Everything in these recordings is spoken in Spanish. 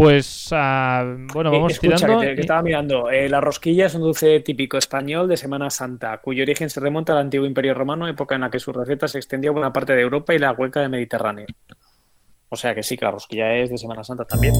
Pues ah, bueno, vamos Escucha, tirando. que, te- que estaba mirando. Eh, la rosquilla es un dulce típico español de Semana Santa, cuyo origen se remonta al antiguo Imperio Romano, época en la que su receta se extendió a buena parte de Europa y la cuenca del Mediterráneo. O sea que sí, que la rosquilla es de Semana Santa también.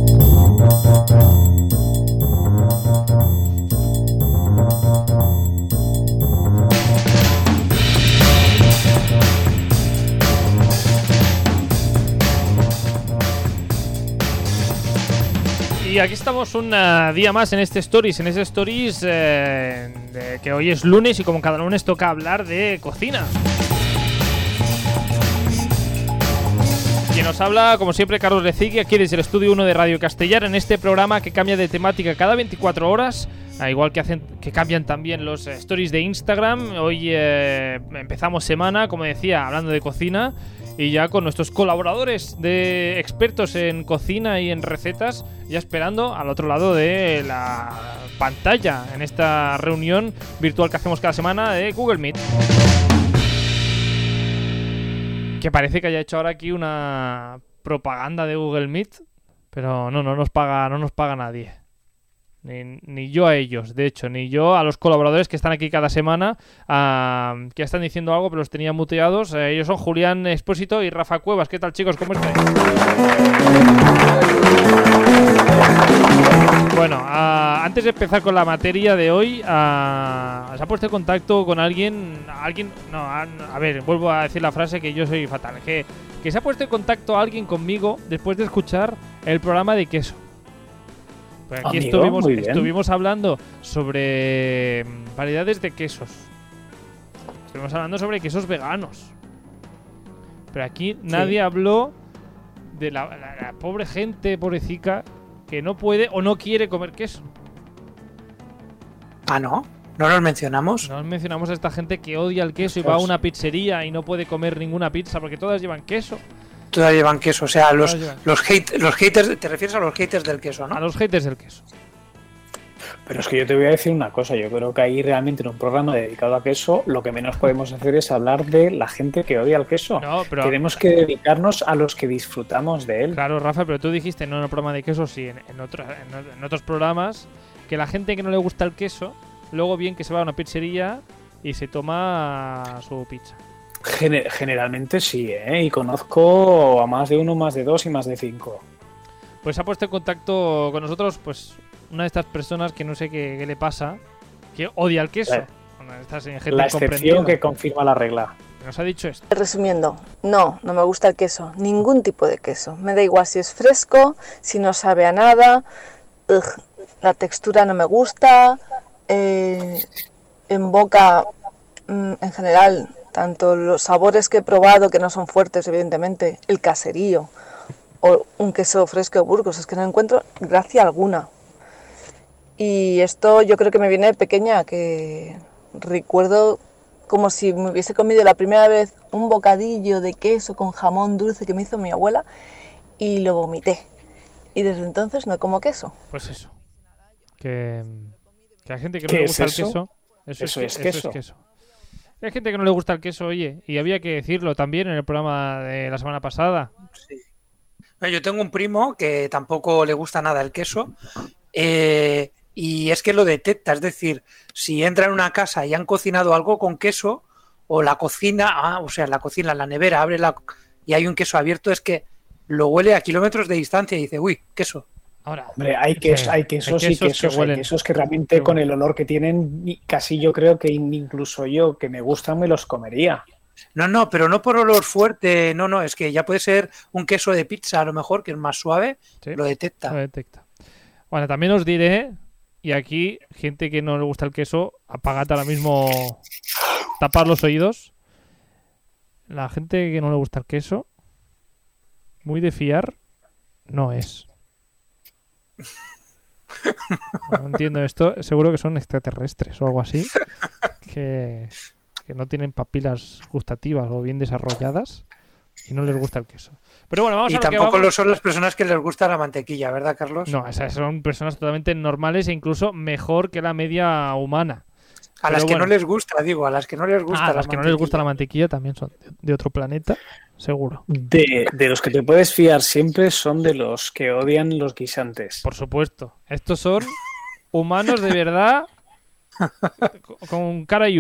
Y aquí estamos un ah, día más en este Stories, en este Stories eh, que hoy es lunes y como cada lunes toca hablar de cocina. Quien nos habla, como siempre, Carlos Lecigui, aquí desde el estudio 1 de Radio Castellar, en este programa que cambia de temática cada 24 horas, a igual que hacen que cambian también los eh, stories de Instagram. Hoy eh, empezamos semana, como decía, hablando de cocina y ya con nuestros colaboradores de expertos en cocina y en recetas, ya esperando al otro lado de la pantalla en esta reunión virtual que hacemos cada semana de Google Meet. Que parece que haya hecho ahora aquí una propaganda de Google Meet, pero no, no nos paga, no nos paga nadie. Ni, ni yo a ellos, de hecho, ni yo a los colaboradores que están aquí cada semana, ah, que están diciendo algo, pero los tenía muteados. Eh, ellos son Julián Expósito y Rafa Cuevas. ¿Qué tal, chicos? ¿Cómo estáis? Bueno, ah, antes de empezar con la materia de hoy, ah, ¿se ha puesto en contacto con alguien? alguien no, a, a ver, vuelvo a decir la frase que yo soy fatal. Que, que se ha puesto en contacto alguien conmigo después de escuchar el programa de queso. Pues aquí Amigo, estuvimos, hablando sobre mm, variedades de quesos. Estuvimos hablando sobre quesos veganos. Pero aquí nadie habló de la, la- la pobre gente, pobrecita, que no puede o no quiere comer queso. Ah, no. No nos mencionamos. No mencionamos a esta gente que odia el queso y va a una pizzería y no puede comer ninguna pizza porque todas llevan queso. Todavía llevan queso. O sea, los, Todas los, hate- los haters. Te refieres a los haters del queso, A ¿no? los haters del queso. Pero es que yo te voy a decir una cosa, yo creo que ahí realmente en un programa dedicado a queso, lo que menos podemos hacer es hablar de la gente que odia el queso. No, pero Tenemos que dedicarnos a los que disfrutamos de él. Claro, Rafa, pero tú dijiste no en el programa de queso, sí, en, en otros, en, en otros programas, que la gente que no le gusta el queso, luego bien que se va a una pizzería y se toma su pizza. Gene- generalmente sí, ¿eh? Y conozco a más de uno, más de dos y más de cinco. Pues ha puesto en contacto con nosotros, pues, una de estas personas que no sé qué, qué le pasa, que odia el queso. La- Una de estas gente La excepción que confirma la regla. Nos ha dicho esto. Resumiendo, no, no me gusta el queso, ningún tipo de queso. Me da igual si es fresco, si no sabe a nada, ugh, la textura no me gusta, eh, en boca, mm, en general, tanto los sabores que he probado, que no son fuertes, evidentemente, el caserío o un queso fresco de Burgos, es que no encuentro gracia alguna. Y esto yo creo que me viene de pequeña, que recuerdo como si me hubiese comido la primera vez un bocadillo de queso con jamón dulce que me hizo mi abuela y lo vomité. Y desde entonces no como queso. Pues eso. Que, que hay gente que no ¿Qué le es gusta eso? el queso. Eso, Eso es, es que- eso es queso. Hay gente que no le gusta el queso, oye, y había que decirlo también en el programa de la semana pasada. Yo tengo un primo que tampoco le gusta nada el queso. eh, y es que lo detecta. Es decir, si entra en una casa y han cocinado algo con queso, o la cocina, ah, o sea, la cocina, la nevera, abre la y hay un queso abierto, es que lo huele a kilómetros de distancia y dice, uy, queso. Ahora, Hombre, hay, ques- Sí, hay hay quesos y quesos que quesos, hay quesos que realmente Que con el olor que tienen, casi yo creo que in- incluso yo, que me gustan, me los comería. No, no, pero no por olor fuerte, no, no, es que ya puede ser un queso de pizza a lo mejor, que es más suave, Sí. lo detecta. lo detecta. Bueno, también os diré, y aquí, gente que no le gusta el queso, apagad ahora mismo, tapar los oídos. La gente que no le gusta el queso, muy de fiar, no es. No entiendo esto, seguro que son extraterrestres o algo así, que, que no tienen papilas gustativas o bien desarrolladas y no les gusta el queso. Pero bueno, vamos Y a lo que tampoco vamos. lo son las personas que les gusta la mantequilla, ¿verdad, Carlos? No, esas son personas totalmente normales e incluso mejor que la media humana. A Pero las que bueno. no les gusta, digo, a las que no les gusta. Ah, la las que no les gusta la mantequilla. también son de, de otro planeta, seguro. De, de los que te puedes fiar siempre son de los que odian los guisantes. Por supuesto. Estos son humanos de verdad co- con cara y.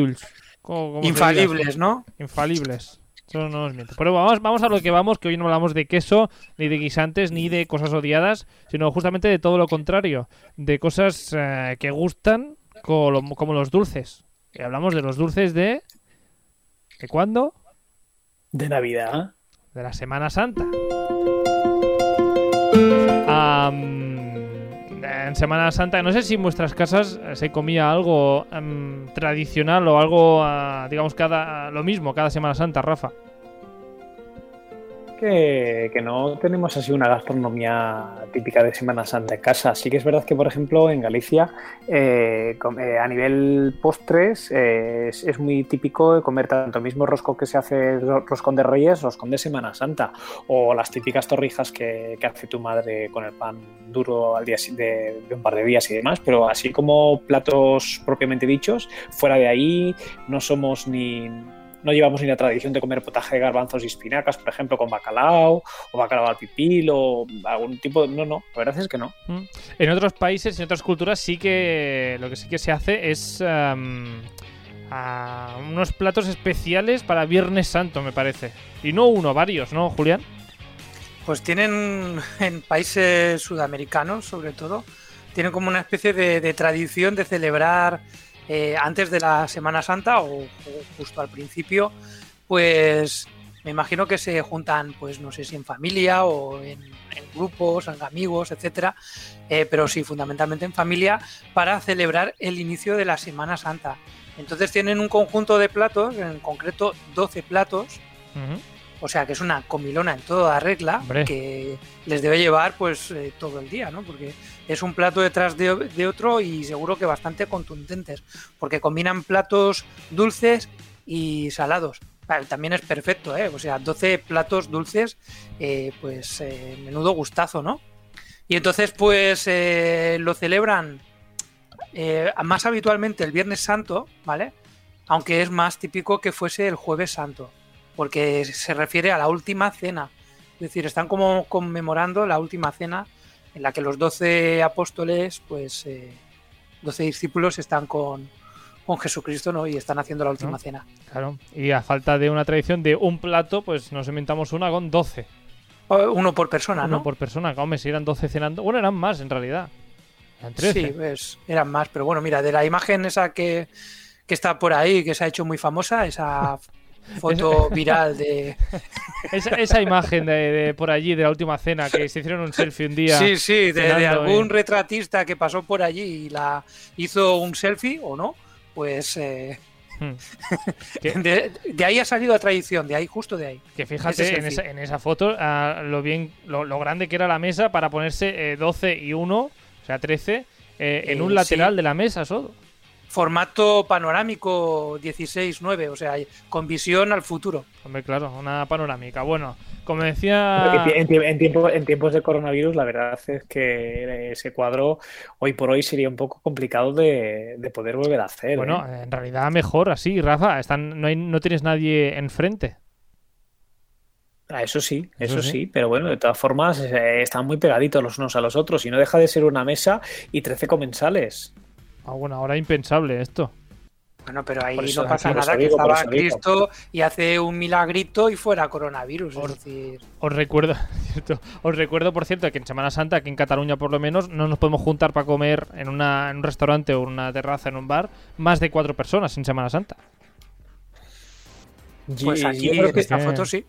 Infalibles, ¿no? Infalibles. Eso no nos miente. Pero vamos, vamos a lo que vamos, que hoy no hablamos de queso, ni de guisantes, ni de cosas odiadas, sino justamente de todo lo contrario. De cosas eh, que gustan, como, como los dulces. Y hablamos de los dulces de... ¿De cuándo? De Navidad. de la Semana Santa. En Semana Santa, no sé si en vuestras casas eh, se comía algo am, tradicional o algo, ah, digamos, cada lo mismo cada Semana Santa, Rafa. Que, no tenemos así una gastronomía típica de Semana Santa en casa. Sí que es verdad que, por ejemplo, en Galicia, eh, eh, a nivel postres, eh, es, muy típico comer tanto mismo rosco que se hace ro- roscón de Reyes, roscón de Semana Santa, o las típicas torrijas que, hace tu madre con el pan duro al día de, de un par de días y demás. Pero así como platos propiamente dichos, fuera de ahí no somos ni no llevamos ni la tradición de comer potaje de garbanzos y espinacas, por ejemplo, con bacalao o bacalao al pipil o algún tipo de... No, no, la verdad es que no. ¿Mm? En otros países, en otras culturas, sí que lo que sí que se hace es a unos platos especiales para Viernes Santo, me parece. Y no uno, varios, ¿no, Julián? Pues tienen en países sudamericanos, sobre todo, tienen como una especie de, de tradición de celebrar eh, antes de la Semana Santa o, justo al principio, pues me imagino que se juntan, pues no sé si en familia o en, grupos, en amigos, etcétera, eh, pero sí, fundamentalmente en familia, para celebrar el inicio de la Semana Santa. Entonces tienen un conjunto de platos, en concreto 12 platos. O sea que es una comilona en toda regla Hombre. que les debe llevar pues eh, todo el día, ¿no? Porque es un plato detrás de, de otro y seguro que bastante contundentes, porque combinan platos dulces y salados. También es perfecto, ¿eh? O sea, 12 platos dulces, eh, pues eh, menudo gustazo, ¿no? Y entonces pues lo celebran más habitualmente el Viernes Santo, ¿vale? Aunque es más típico que fuese el Jueves Santo porque se refiere a la última cena. Es decir, están como conmemorando la última cena en la que los doce apóstoles, pues, eh, 12 discípulos están con, con Jesucristo, ¿no? Y están haciendo la última ¿No? cena. Claro. Y a falta de una tradición de un plato, pues nos inventamos una con 12. O- Uno por persona, Uno ¿no? por persona. Hombre, si eran 12 cenando. Bueno, eran más en realidad. Eran 13. Sí, pues, eran más, pero bueno, mira, de la imagen esa que, que está por ahí, que se ha hecho muy famosa, esa foto viral de... Esa, esa imagen de, de por allí, de la última cena, que se hicieron un selfie un día. Sí, sí, de, algún eh. retratista que pasó por allí y la hizo un selfie o no, pues eh, Hmm. Que- de, de ahí ha salido la tradición, de ahí, justo de ahí. Que fíjate en esa, en esa foto ah, lo bien lo, lo grande que era la mesa para ponerse eh, 12 y 1, o sea, 13, eh, en Eh, un lateral sí. de la mesa solo. Formato panorámico 16-9, o sea, con visión al futuro. Hombre, claro, una panorámica. Bueno, como decía. En, tie- en tiempo- en tiempos de coronavirus, la verdad es que ese cuadro hoy por hoy sería un poco complicado de, de poder volver a hacer. Bueno, ¿eh? en realidad mejor así, Rafa. Están, no, hay, no tienes nadie enfrente. Ah, eso sí, Eso eso, sí. sí. pero bueno, de todas formas eh, están muy pegaditos los unos a los otros y no deja de ser una mesa y 13 comensales. Ah, bueno, ahora impensable esto. Bueno, pero ahí eso- no pasa nada, que estaba. Cristo y hace un milagrito y fuera coronavirus. Por- Es decir, Os recuerdo, cierto, os recuerdo, por cierto, que en Semana Santa, aquí en Cataluña por lo menos, no nos podemos juntar para comer en, una, en un restaurante o en una terraza, en un bar, más de cuatro personas en Semana Santa. pues aquí yo creo en que, esta foto sí.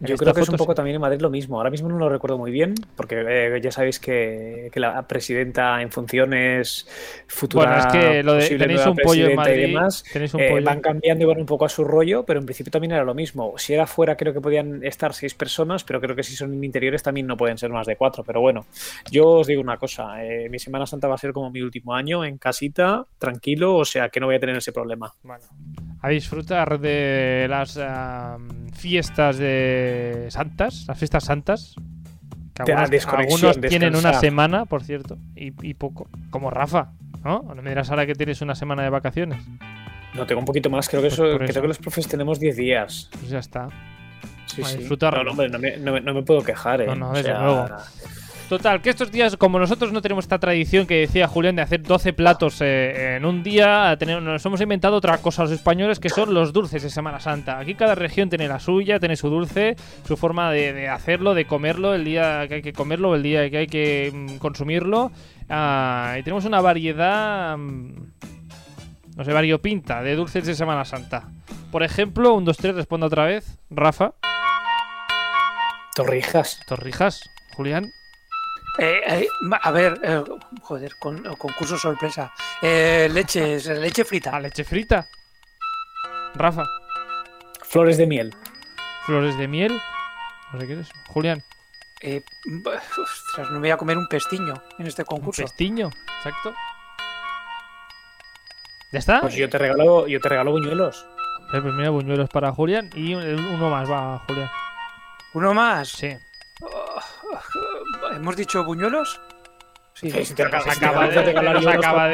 Yo creo que es un poco sí. también en Madrid lo mismo. Ahora mismo no lo recuerdo muy bien, porque eh, ya sabéis que, que la presidenta en funciones futura Bueno, es que lo de tenéis un pollo en y Madrid, demás, tenéis un Eh, pollo. van cambiando y van un poco a su rollo, pero en principio también era lo mismo. Si era fuera, creo que podían estar seis personas, pero creo que si son en interiores también no pueden ser más de cuatro. Pero bueno, yo os digo una cosa: eh, mi Semana Santa va a ser como mi último año en casita, tranquilo, o sea que no voy a tener ese problema. Bueno, a disfrutar de las am, fiestas de santas, las fiestas santas. Que algunos tienen una semana, por cierto, y, y poco. Como Rafa, ¿no? No me dirás ahora que tienes una semana de vacaciones. No, tengo un poquito más. Creo que, Pues eso, creo eso. que los profes tenemos 10 días. Pues ya está. Sí, A sí. disfrutarlo. No, no, hombre, no me, no me- puedo quejar, ¿eh? No, no, O desde sea, luego. Total, que estos días, como nosotros no tenemos esta tradición que decía Julián de hacer 12 platos eh, en un día, tenemos- nos hemos inventado otra cosa los españoles que son los dulces de Semana Santa. Aquí cada región tiene la suya, tiene su dulce, su forma de, de hacerlo, de comerlo, el día que hay que comerlo, el día que hay que mm, consumirlo. Ah, y tenemos una variedad, mm, no sé, variopinta de dulces de Semana Santa. Por ejemplo, un 2, 3, responda otra vez. Rafa, Torrijas. Torrijas, Julián. Eh, eh, a ver, eh, joder, con, concurso sorpresa. Eh, leche, leche frita. A leche frita. Rafa, Flores de miel. flores de miel. No sé qué es. Julián, Eh, ostras, no me voy a comer un pestiño en este un concurso. pestiño. Exacto. ¿Ya está? Pues yo te regalo, yo te regalo buñuelos. Eh, pues mira, buñuelos para Julián. Y un- uno más va, Julián. ¿Uno más? Sí. ¿Hemos dicho buñuelos? Sí. Sí, si te acaba de- nos acaba.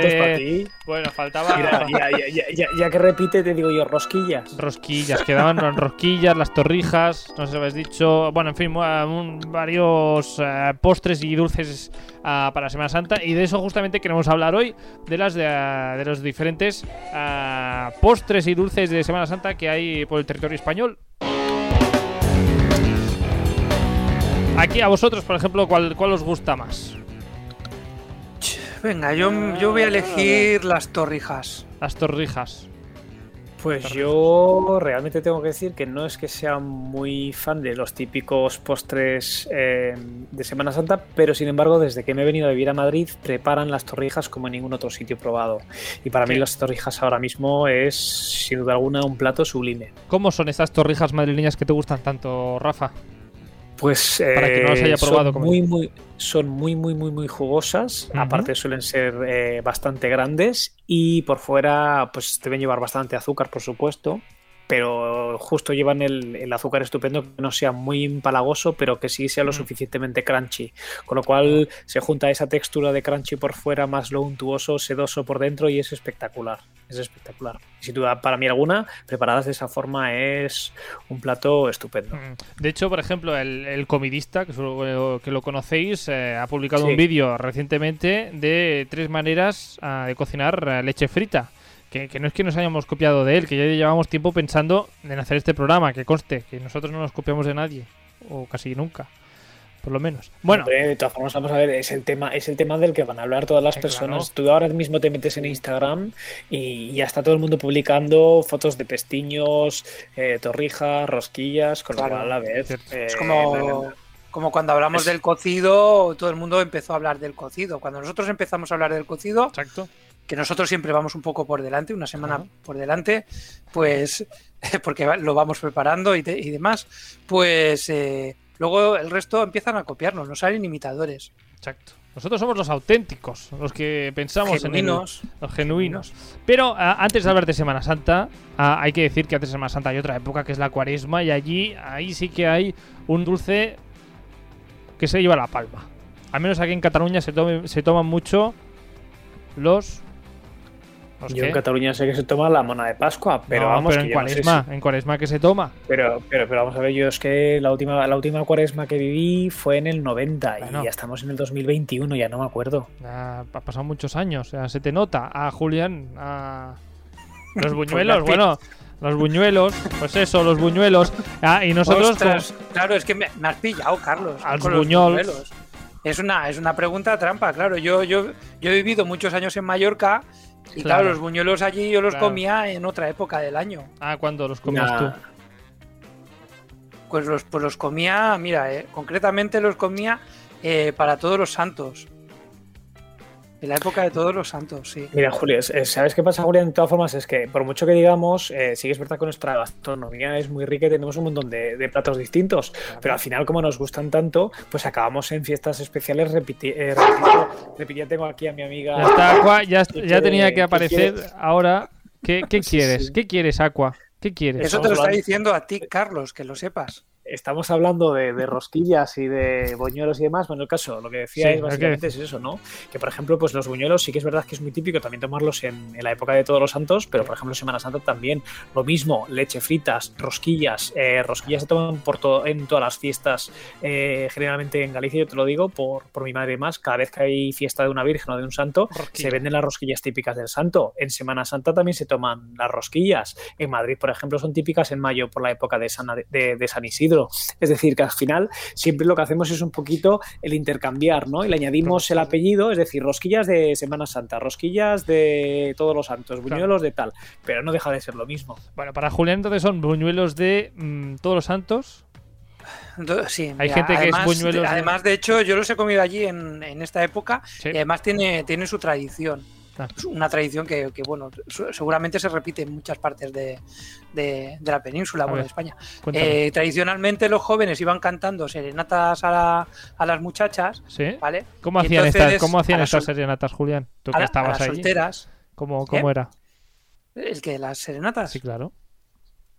Bueno, faltaba Mira, ya, ya, ya, ya, ya que repite, te digo yo, rosquillas. rosquillas. Quedaban las rosquillas, las torrijas. No sé si habéis dicho. Bueno, en fin, un- varios eh, postres y dulces ah, para Semana Santa. Y de eso justamente queremos hablar hoy. De las de, ah, de los diferentes ah, postres y dulces de Semana Santa que hay por el territorio español. Aquí a vosotros, por ejemplo, ¿cuál, cuál os gusta más? Venga, yo, yo voy a elegir las torrijas. Las torrijas. Pues yo realmente tengo que decir que no es que sea muy fan de los típicos postres eh, de Semana Santa, pero sin embargo, desde que me he venido a vivir a Madrid, preparan las torrijas como en ningún otro sitio probado. Y para mí las torrijas ahora mismo es, sin duda alguna, un plato sublime. ¿Cómo son estas torrijas madrileñas que te gustan tanto, Rafa? Pues Para no las eh, haya probado, son muy, muy, son muy, muy, muy, muy jugosas. Aparte suelen ser eh, bastante grandes y por fuera, pues deben llevar bastante azúcar, por supuesto. Pero justo llevan el, el azúcar estupendo que no sea muy empalagoso, pero que sí sea lo Mm. suficientemente crunchy. Con lo cual se junta esa textura de crunchy por fuera, más lo untuoso, sedoso por dentro y es espectacular. Es espectacular. Y sin duda, para mí alguna, preparadas de esa forma es un plato estupendo. Mm. De hecho, por ejemplo, el, el comidista, que, que lo conocéis, eh, ha publicado un vídeo recientemente de tres maneras ah, de cocinar eh, leche frita. Que, que no es que nos hayamos copiado de él, que ya llevamos tiempo pensando en hacer este programa, que conste, que nosotros no nos copiamos de nadie, o casi nunca, por lo menos. Bueno, Hombre, de todas formas, vamos a ver, es el tema, es el tema del que van a hablar todas las personas. claro. Tú ahora mismo te metes en Instagram y ya está todo el mundo publicando fotos de pestiños, eh, torrijas, rosquillas, con lo cual a ver. Cierto. eh, Es no, como, no, no. como cuando hablamos Es- del cocido, todo el mundo empezó a hablar del cocido. Cuando nosotros empezamos a hablar del cocido, exacto. Que nosotros siempre vamos un poco por delante, una semana por delante, pues porque lo vamos preparando y, de- y demás, pues eh, luego el resto empiezan a copiarnos, nos salen imitadores, Exacto. Nosotros somos los auténticos, los que pensamos genuinos. en el, los genuinos. Pero antes de hablar de Semana Santa, hay que decir que antes de Semana Santa hay otra época que es la Cuaresma y allí ahí sí que hay un dulce que se lleva la palma. Al menos aquí en Cataluña se, tome- se toman mucho los. ¿Los Yo qué? en Cataluña sé que se toma la mona de Pascua, pero No, vamos, pero que en yo no sé Cuaresma, si- en Cuaresma que se toma. pero, pero, pero vamos a ver, yo es que la última, la última cuaresma que viví fue en el 90 Bueno. y ya estamos en el 2021, ya no me acuerdo. Ah, ha pasado muchos años, o sea, se te nota. A Julián, a los buñuelos, Pues bueno, los buñuelos, pues eso, los buñuelos. Ah, y nosotros, Ostras, claro, es que me, me has pillado, Carlos. Al con los buñuelos. Es una, es una pregunta trampa, claro. Yo, yo, yo he vivido muchos años en Mallorca y claro, Claro. los buñuelos allí yo los Claro. comía en otra época del año. ah, ¿cuándo los comías Nah. tú? Pues los, pues los comía, mira, eh, concretamente los comía eh, para todos los santos. En la época de todos los santos, sí. Mira, Julio, es- es- ¿sabes qué pasa, Julio? De todas formas, es que por mucho que digamos, eh, sí que es verdad que nuestra gastronomía es muy rica y tenemos un montón de, de platos distintos, pero al final, como nos gustan tanto, pues acabamos en fiestas especiales eh, repitiendo. repitiendo, tengo aquí a mi amiga. Ya está, Aqua, ya, ¿Qué ya tenía que qué aparecer quiere? ahora. ¿Qué, qué quieres? sí. ¿Qué quieres, Aqua? ¿Qué quieres? Eso te lo está diciendo a ti, Carlos, que lo sepas. Estamos hablando de, de rosquillas y de buñuelos y demás. Bueno, el caso, lo que decía Sí, es básicamente es eso, ¿no? Que por ejemplo, pues los buñuelos sí que es verdad que es muy típico también tomarlos en, en la época de todos los santos, pero por ejemplo Semana Santa también lo mismo, leche fritas, rosquillas, eh, rosquillas se toman por to- en todas las fiestas, eh, generalmente en Galicia, yo te lo digo, por, por mi madre y más, cada vez que hay fiesta de una virgen o de un santo, Rosquilla. se venden las rosquillas típicas del santo. En Semana Santa también se toman las rosquillas. En Madrid, por ejemplo, son típicas en mayo por la época de San, de, de San Isidro. Es decir, que al final siempre lo que hacemos es un poquito el intercambiar, ¿no? Y le añadimos el apellido, es decir, rosquillas de Semana Santa, rosquillas de todos los santos, buñuelos de tal. Pero no deja de ser lo mismo. Bueno, para Julián entonces son buñuelos de mm, todos los santos. Sí, Hay gente que es además, buñuelos de- Además, de hecho, yo los he comido allí en, en esta época Sí. y además tiene, tiene su tradición. Es Una tradición que, que, bueno, seguramente se repite en muchas partes de, de- de la península, A bueno, de España. Eh, tradicionalmente los jóvenes iban cantando serenatas a, la- a las muchachas, ¿Sí? ¿vale? ¿Cómo hacían entonces, estas, cómo hacían a estas sol- serenatas, Julián? Tú A, que a estabas las ahí. solteras. ¿Cómo, cómo ¿Eh? era? ¿El que ¿Las serenatas? Sí, claro.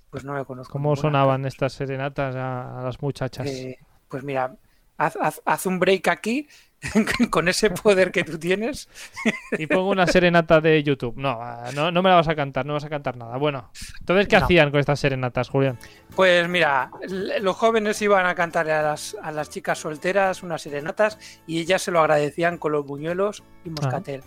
Pues no me conozco. ¿Cómo sonaban estas serenatas a, a las muchachas? Eh, pues mira, haz, haz- haz un break aquí con ese poder que tú tienes. Y pongo una serenata de YouTube. No, ah, no, no me la vas a cantar, no vas a cantar nada. Bueno, entonces, ¿qué No. hacían con estas serenatas, Julián? Pues mira, los jóvenes iban a cantarle a las, a las chicas solteras unas serenatas y ellas se lo agradecían con los buñuelos y moscatel.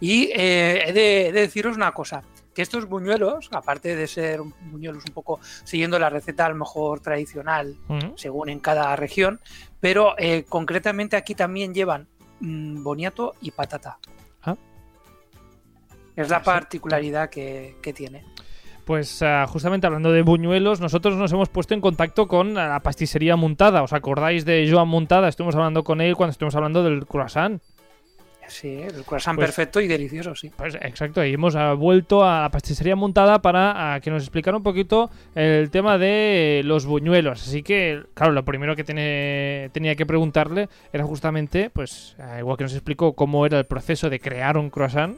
Y eh, he, de, he de deciros una cosa, que estos buñuelos, aparte de ser buñuelos un poco siguiendo la receta a lo mejor tradicional, según en cada región, pero eh, concretamente aquí también llevan mm, boniato y patata. Ah. Es la particularidad que, que tiene. Pues ah, justamente hablando de buñuelos, nosotros nos hemos puesto en contacto con la pastisería Muntada. ¿Os acordáis de Joan Muntada? Estuvimos hablando con él cuando estuvimos hablando del croissant. Sí, el croissant Pues- perfecto y delicioso, sí. Pues exacto, y hemos ah, vuelto a la pastisería montada para ah, que nos explicara un poquito el tema de los buñuelos. Así que, claro, lo primero que tiene- tenía que preguntarle era justamente, pues, ah, igual que nos explicó cómo era el proceso de crear un croissant,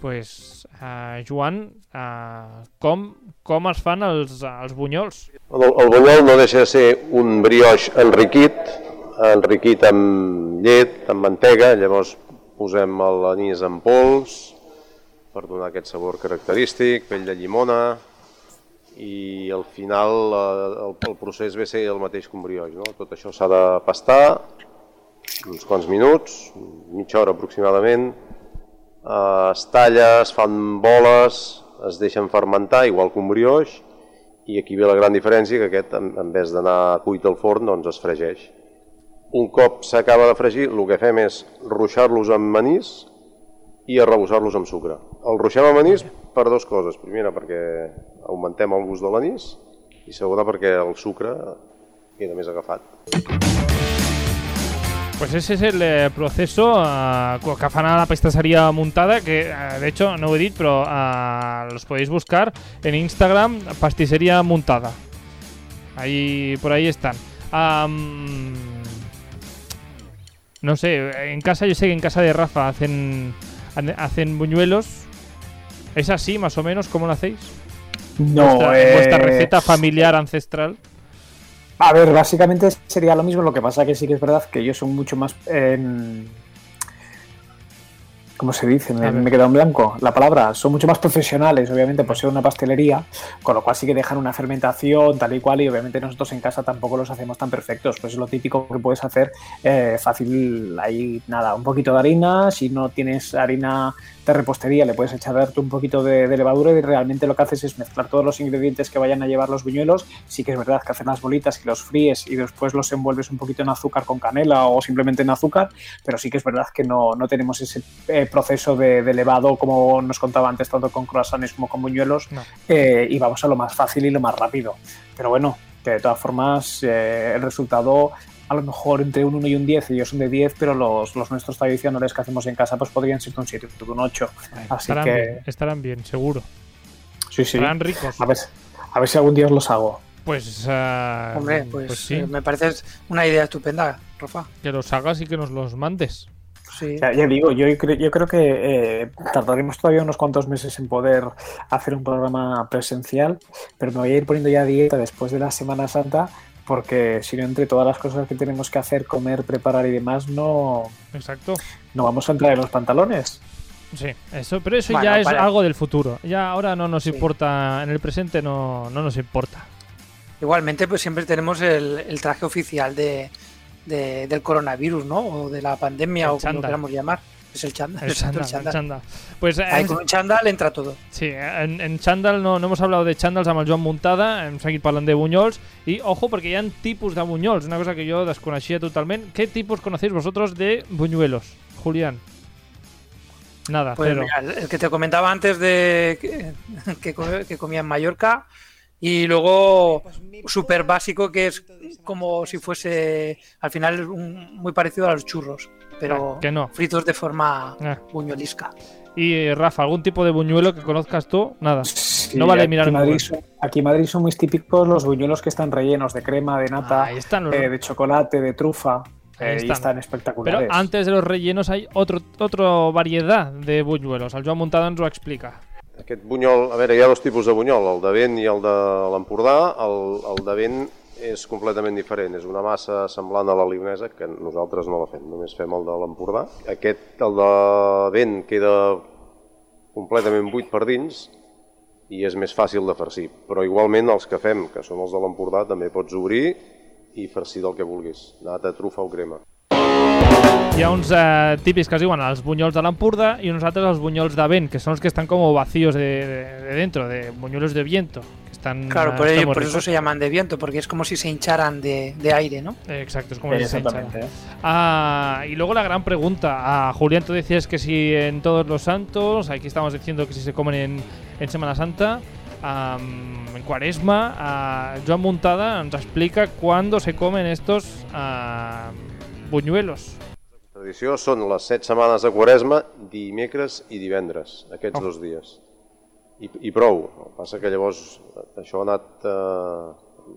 pues, uh, Joan, uh, com, com es fan els, els bunyols? El, el bunyol no deixa de ser un brioix enriquit, enriquit amb llet, amb mantega, llavors posem l'anís en pols per donar aquest sabor característic, pell de llimona i al final eh, el, el procés ve ser el mateix que un brioix. No? Tot això s'ha de pastar uns quants minuts, mitja hora aproximadament, eh, es talla, es fan boles, es deixen fermentar, igual que un brioix, i aquí ve la gran diferència, que aquest, en, en vez d'anar cuit al forn, doncs es fregeix. Un cop s'acaba de fregir, el que fem és ruixar-los amb manís i arrebossar-los amb sucre. El ruixem amb anís per dues coses. Primera, perquè augmentem el gust de l'anís i segona, perquè el sucre queda més agafat. Pues ese es el eh, proceso ah, que fan a la pastisería montada, que ah, de hecho no ho he dit, però ah, los podéis buscar en Instagram, pastisería montada. Ahí, por ahí están. Am, no sé, en casa, yo sé que en casa de Rafa hacen, hacen buñuelos. ¿Es así, más o menos, como lo hacéis? No, vuestra, vuestra receta familiar ancestral. A ver, básicamente sería lo mismo, lo que pasa que sí que es verdad que ellos son mucho más... eh, ¿Cómo se dice? Me, me he quedado en blanco. La palabra, son mucho más profesionales, obviamente, por ser una pastelería, con lo cual sí que dejan una fermentación tal y cual, y obviamente nosotros en casa tampoco los hacemos tan perfectos. Pues es lo típico que puedes hacer eh, fácil, ahí nada, un poquito de harina, si no tienes harina de repostería le puedes echar un poquito de, de levadura y realmente lo que haces es mezclar todos los ingredientes que vayan a llevar los buñuelos. Sí que es verdad que haces las bolitas y los fríes y después los envuelves un poquito en azúcar con canela o simplemente en azúcar, pero sí que es verdad que no, no tenemos ese eh, proceso de, de levado como nos contaba antes, tanto con croissants como con buñuelos, No. eh, y vamos a lo más fácil y lo más rápido. Pero bueno, que de todas formas eh, el resultado a lo mejor entre un 1 y un 10, ellos son de 10, pero los, los nuestros tradicionales que hacemos en casa pues podrían ser de un 7, de un 8. Así estarán, que bien, estarán bien, seguro. sí, sí. Estarán ricos. A ver, a ver si algún día os los hago. Pues, ah, Hombre, pues, pues sí, eh, me parece una idea estupenda, Rafa. que los hagas y que nos los mandes. Sí. Ya, ya digo, yo, yo creo que eh, tardaremos todavía unos cuantos meses en poder hacer un programa presencial, pero me voy a ir poniendo ya dieta después de la Semana Santa porque si no entre todas las cosas que tenemos que hacer, comer, preparar y demás, no, Exacto. no vamos a entrar en los pantalones. Sí, eso, pero eso Bueno, ya es para- algo del futuro. Ya ahora no nos Sí. importa, en el presente no, no nos importa. Igualmente, pues siempre tenemos el, el traje oficial de, de- del coronavirus, ¿no? O de la pandemia, El o como lo queramos llamar. Es el chándal. El chándal, el el chándal. Pues Ahí en, con un chándal entra todo. sí, en, en chándal no, no hemos hablado de chándals amb el Joan Muntada, hem seguit parlant de bunyols y ojo porque hay tipos de bunyols, una cosa que yo desconocía totalmente. ¿Qué tipos conocéis vosotros de buñuelos, Julián? Nada, Pues cero. mira, el que te comentaba antes de que, que, co- que comía en Mallorca y luego súper básico que es como si fuese al final es un- muy parecido a los churros, pero Ah, que no. fritos de forma Ah. buñuelisca. Y eh, Rafa, ¿algún tipo de buñuelo que conozcas tú? Nada. Sí, No vale aquí mirar en Madrid, son, aquí en Madrid son muy típicos los buñuelos que están rellenos de crema, de nata, están los... eh, de chocolate, de trufa. Ahí eh, y están. están Pero espectaculares. antes de los rellenos hay otro, otra variedad de buñuelos. El Joan Muntada ens ho explica. Aquest bunyol, a veure, hi ha dos tipus de bunyol, el de vent i el de l'Empordà. El, el de vent és completament diferent, és una massa semblant a la lionesa, que nosaltres no la fem, només fem el de l'Empordà. Aquest, el de vent, queda completament buit per dins i és més fàcil de farcir, però igualment els que fem, que són els de l'Empordà, també pots obrir i farcir del que vulguis, nata, trufa o crema. Hi ha uns eh, típics que es diuen els bunyols de l'Empordà i uns altres els bunyols de vent, que són els que estan como vacíos de, de, de dentro, de buñuelos de viento. Están, Claro, por, ello, por eso se llaman de viento, porque es como si se hincharan de, de aire, ¿no? Exacto, es como si se hincharan. Ah, y luego la gran pregunta. A Julián, tú decías que si en todos los santos, aquí estamos diciendo que si se comen en, en Semana Santa, en Cuaresma, Joan Muntada nos explica cuándo se comen estos ah, buñuelos. La tradició són les set setmanes de Quaresma, dimecres i divendres, aquests Oh. dos dies. I, I prou. El que passa que llavors això ha anat, eh,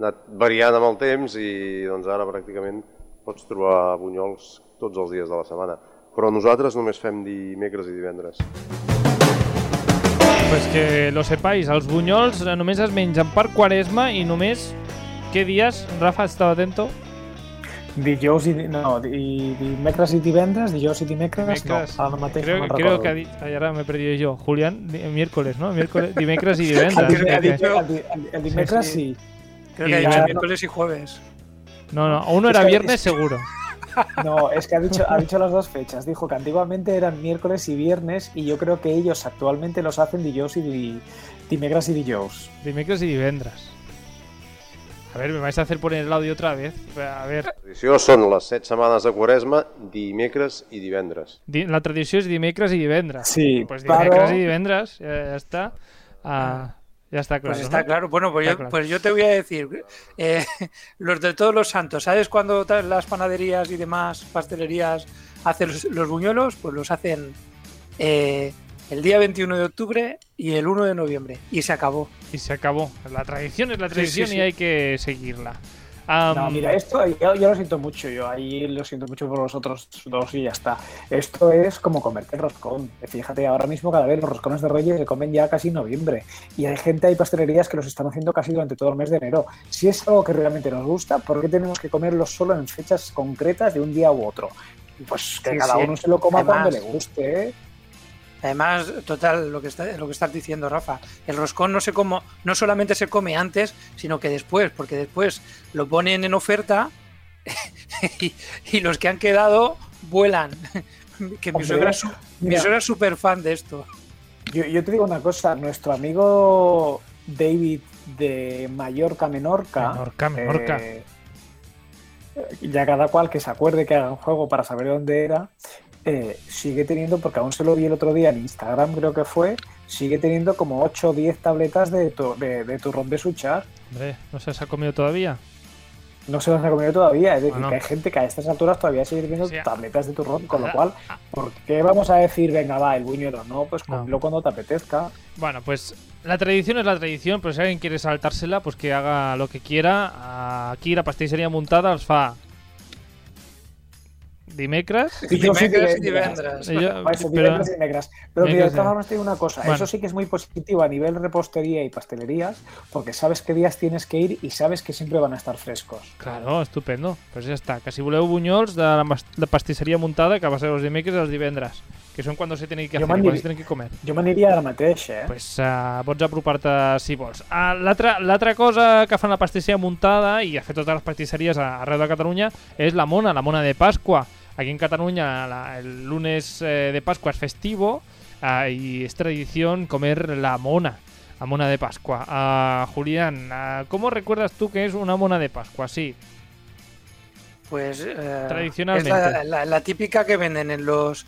anat variant amb el temps i doncs ara pràcticament pots trobar bunyols tots els dies de la setmana. Però nosaltres només fem dimecres i divendres. Pues que lo sepáis, els bunyols eh, només es mengen per Quaresma i només... Què dies, Rafa, estava atento? Dijous i, no, di, dimecres i divendres, dijous i dimecres, Dimecres. no, ara mateix Creo, no me'n creo recordo. que ha dicho... Ay, ahora me he perdido yo. Julián, miércoles, ¿no? Miércoles, dimecres y El, divendres. di- el, creo que- el, di- el- el dimecres Sí, sí. Creo Y que ha dicho miércoles y jueves. No, no, uno era que- viernes es- seguro. No, es que ha dicho, ha dicho las dos fechas. Dijo que antiguamente eran miércoles y viernes y yo creo que ellos actualmente los hacen dijous y di, dimecres y dijous. Dimecres y divendres. A ver, ¿me vais a hacer poner el audio otra vez? A ver, La tradició són les set setmanes de Quaresma, dimecres i divendres. di- la tradició és dimecres i divendres. Sí, Pues pero- dimecres y divendres, ya, ya está. Ah, ya está claro. Pues está ¿no? claro. Bueno, pues Está yo, claro. pues yo te voy a decir, eh, los de todos los santos, ¿sabes cuando las panaderías y demás pastelerías hacen los, los buñuelos? Pues los hacen eh, el día 21 de octubre y el 1 de noviembre. Y se acabó. Y se acabó. La tradición es la Sí, tradición sí, y sí. hay que seguirla. Am, No, mira, esto yo, yo lo siento mucho, yo ahí lo siento mucho por vosotros dos y ya está. Esto es como comerte el roscón. Fíjate, ahora mismo cada vez los roscones de Reyes se comen ya casi en noviembre. Y hay gente, hay pastelerías que los están haciendo casi durante todo el mes de enero. Si es algo que realmente nos gusta, ¿por qué tenemos que comerlos solo en fechas concretas de un día u otro? Pues que Sí, cada sí. uno se lo coma Además- cuando le guste, ¿eh? Además, total, lo que, está, lo que estás diciendo, Rafa, el roscón no, se como, no solamente se come antes, sino que después, porque después lo ponen en oferta y, y los que han quedado vuelan. que mi suegra, es su- mi mira. suegra es súper fan de esto. Yo, yo te digo una cosa, nuestro amigo David de Mallorca Menorca, Menorca, Menorca. eh, ya cada cual que se acuerde que haga un juego para saber dónde era, eh, sigue teniendo, porque aún se lo vi el otro día en Instagram, creo que fue, sigue teniendo como 8 o 10 tabletas de, tu- de, de turrón de suchar. Hombre, ¿no se os ha comido todavía? No se las ha comido todavía, es decir, Bueno. que hay gente que a estas alturas todavía sigue teniendo tabletas de turrón, con lo Ah, cual, ah. ¿por qué vamos a decir, venga, va, el buñuelo? No, pues No. cómelo cuando te apetezca. Bueno, pues la tradición es la tradición, pero si alguien quiere saltársela, pues que haga lo que quiera. Aquí la pastissería muntada os fa dimecres. Dimecres y divendres. Y yo- Eso, pero- y de todas ya. formas te digo una cosa, Bueno. eso sí que es muy positivo a nivel repostería y pastelerías, porque sabes qué días tienes que ir y sabes que siempre van a estar frescos. Claro, estupendo. Pues ja està. Que si voleu bunyols de la, de pastisseria muntada, que va ser els dimecres i els divendres, que són quan se tienen que Jo hacer, quan se tienen que comer. Jo m'aniria ara mateix, eh? Pues uh, pots apropar-te si vols. Uh, L'altra cosa que fan la pastisseria muntada i ha fet totes les pastisseries arreu de Catalunya és la mona, la mona de Pasqua. Aquí en Cataluña la- el lunes eh, de Pascua es festivo y es tradición comer la mona, la mona de Pascua. Ah, Julián, ¿cómo recuerdas tú que es una mona de Pascua? Sí, Pues eh, Tradicionalmente. es la, la- la típica que venden en los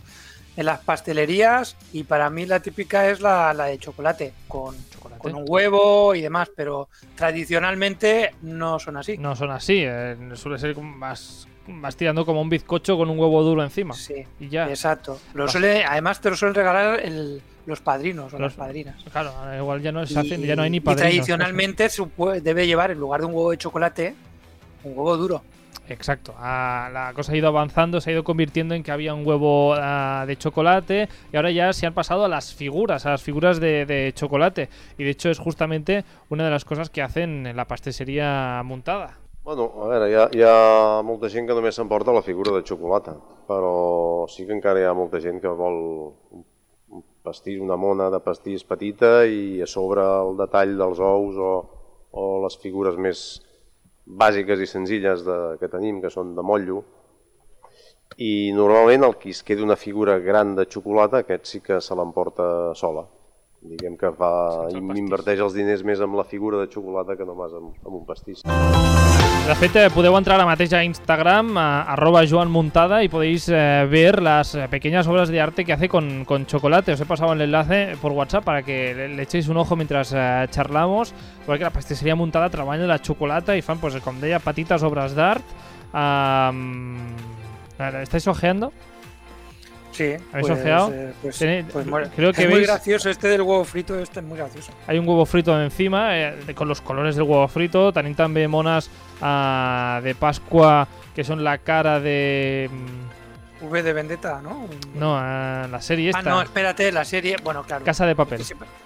en las pastelerías y para mí la típica es la, la de chocolate con, chocolate. con un huevo y demás, pero tradicionalmente no son así. No son así, eh, suele ser más, más tirando como un bizcocho con un huevo duro encima. Sí, Y ya. exacto. Lo suele, además te lo suelen regalar el- los padrinos o Los- las padrinas. Claro, igual ya no se Y- ya no hay ni y padrinos. tradicionalmente se puede- debe llevar en lugar de un huevo de chocolate un huevo duro. Exacto. Ah, la cosa ha ido avanzando, se ha ido convirtiendo en que había un huevo ah, de chocolate y ahora ya se han pasado a las figuras, a las figuras de, chocolate. Y de hecho es justamente una de las cosas que hacen en la pastissería muntada. Bueno, a veure, hi ha, hi ha molta gent que només la figura de xocolata, però sí que encara hi ha molta gent que vol un pastís, una mona de pastís petita i a sobre el detall dels ous o, o les figures més bàsiques i senzilles de, que tenim, que són de motllo. I normalment el qui es queda una figura gran de xocolata, aquest sí que se l'emporta sola. Diguem que fa, inverteix els diners més amb la figura de xocolata que no pas amb, amb un pastís. De fet, eh, podeu entrar ara mateix a Instagram, a, arroba Joan Muntada, y podéis eh, ver las eh, pequeñas obras de arte que hace con, con chocolate. Os he pasado el enlace por WhatsApp para que le, le echéis un ojo mientras eh, charlamos, porque la pastisseria muntada treballa la xocolata y fan, pues, com deia, petites obres d'art. Um, ¿Estáis ojeando? Sí. ¿Habéis ojeado? eh, pues, Tenéis- pues creo que es muy gracioso este del huevo frito, este es muy gracioso. Hay un huevo frito encima, eh, con los colores del huevo frito. También también monas ah, de Pascua, que son la cara de... mm, V de Vendetta, ¿no? No, ah, la serie esta. Ah, no, espérate, la serie. Bueno, claro. Casa de papel.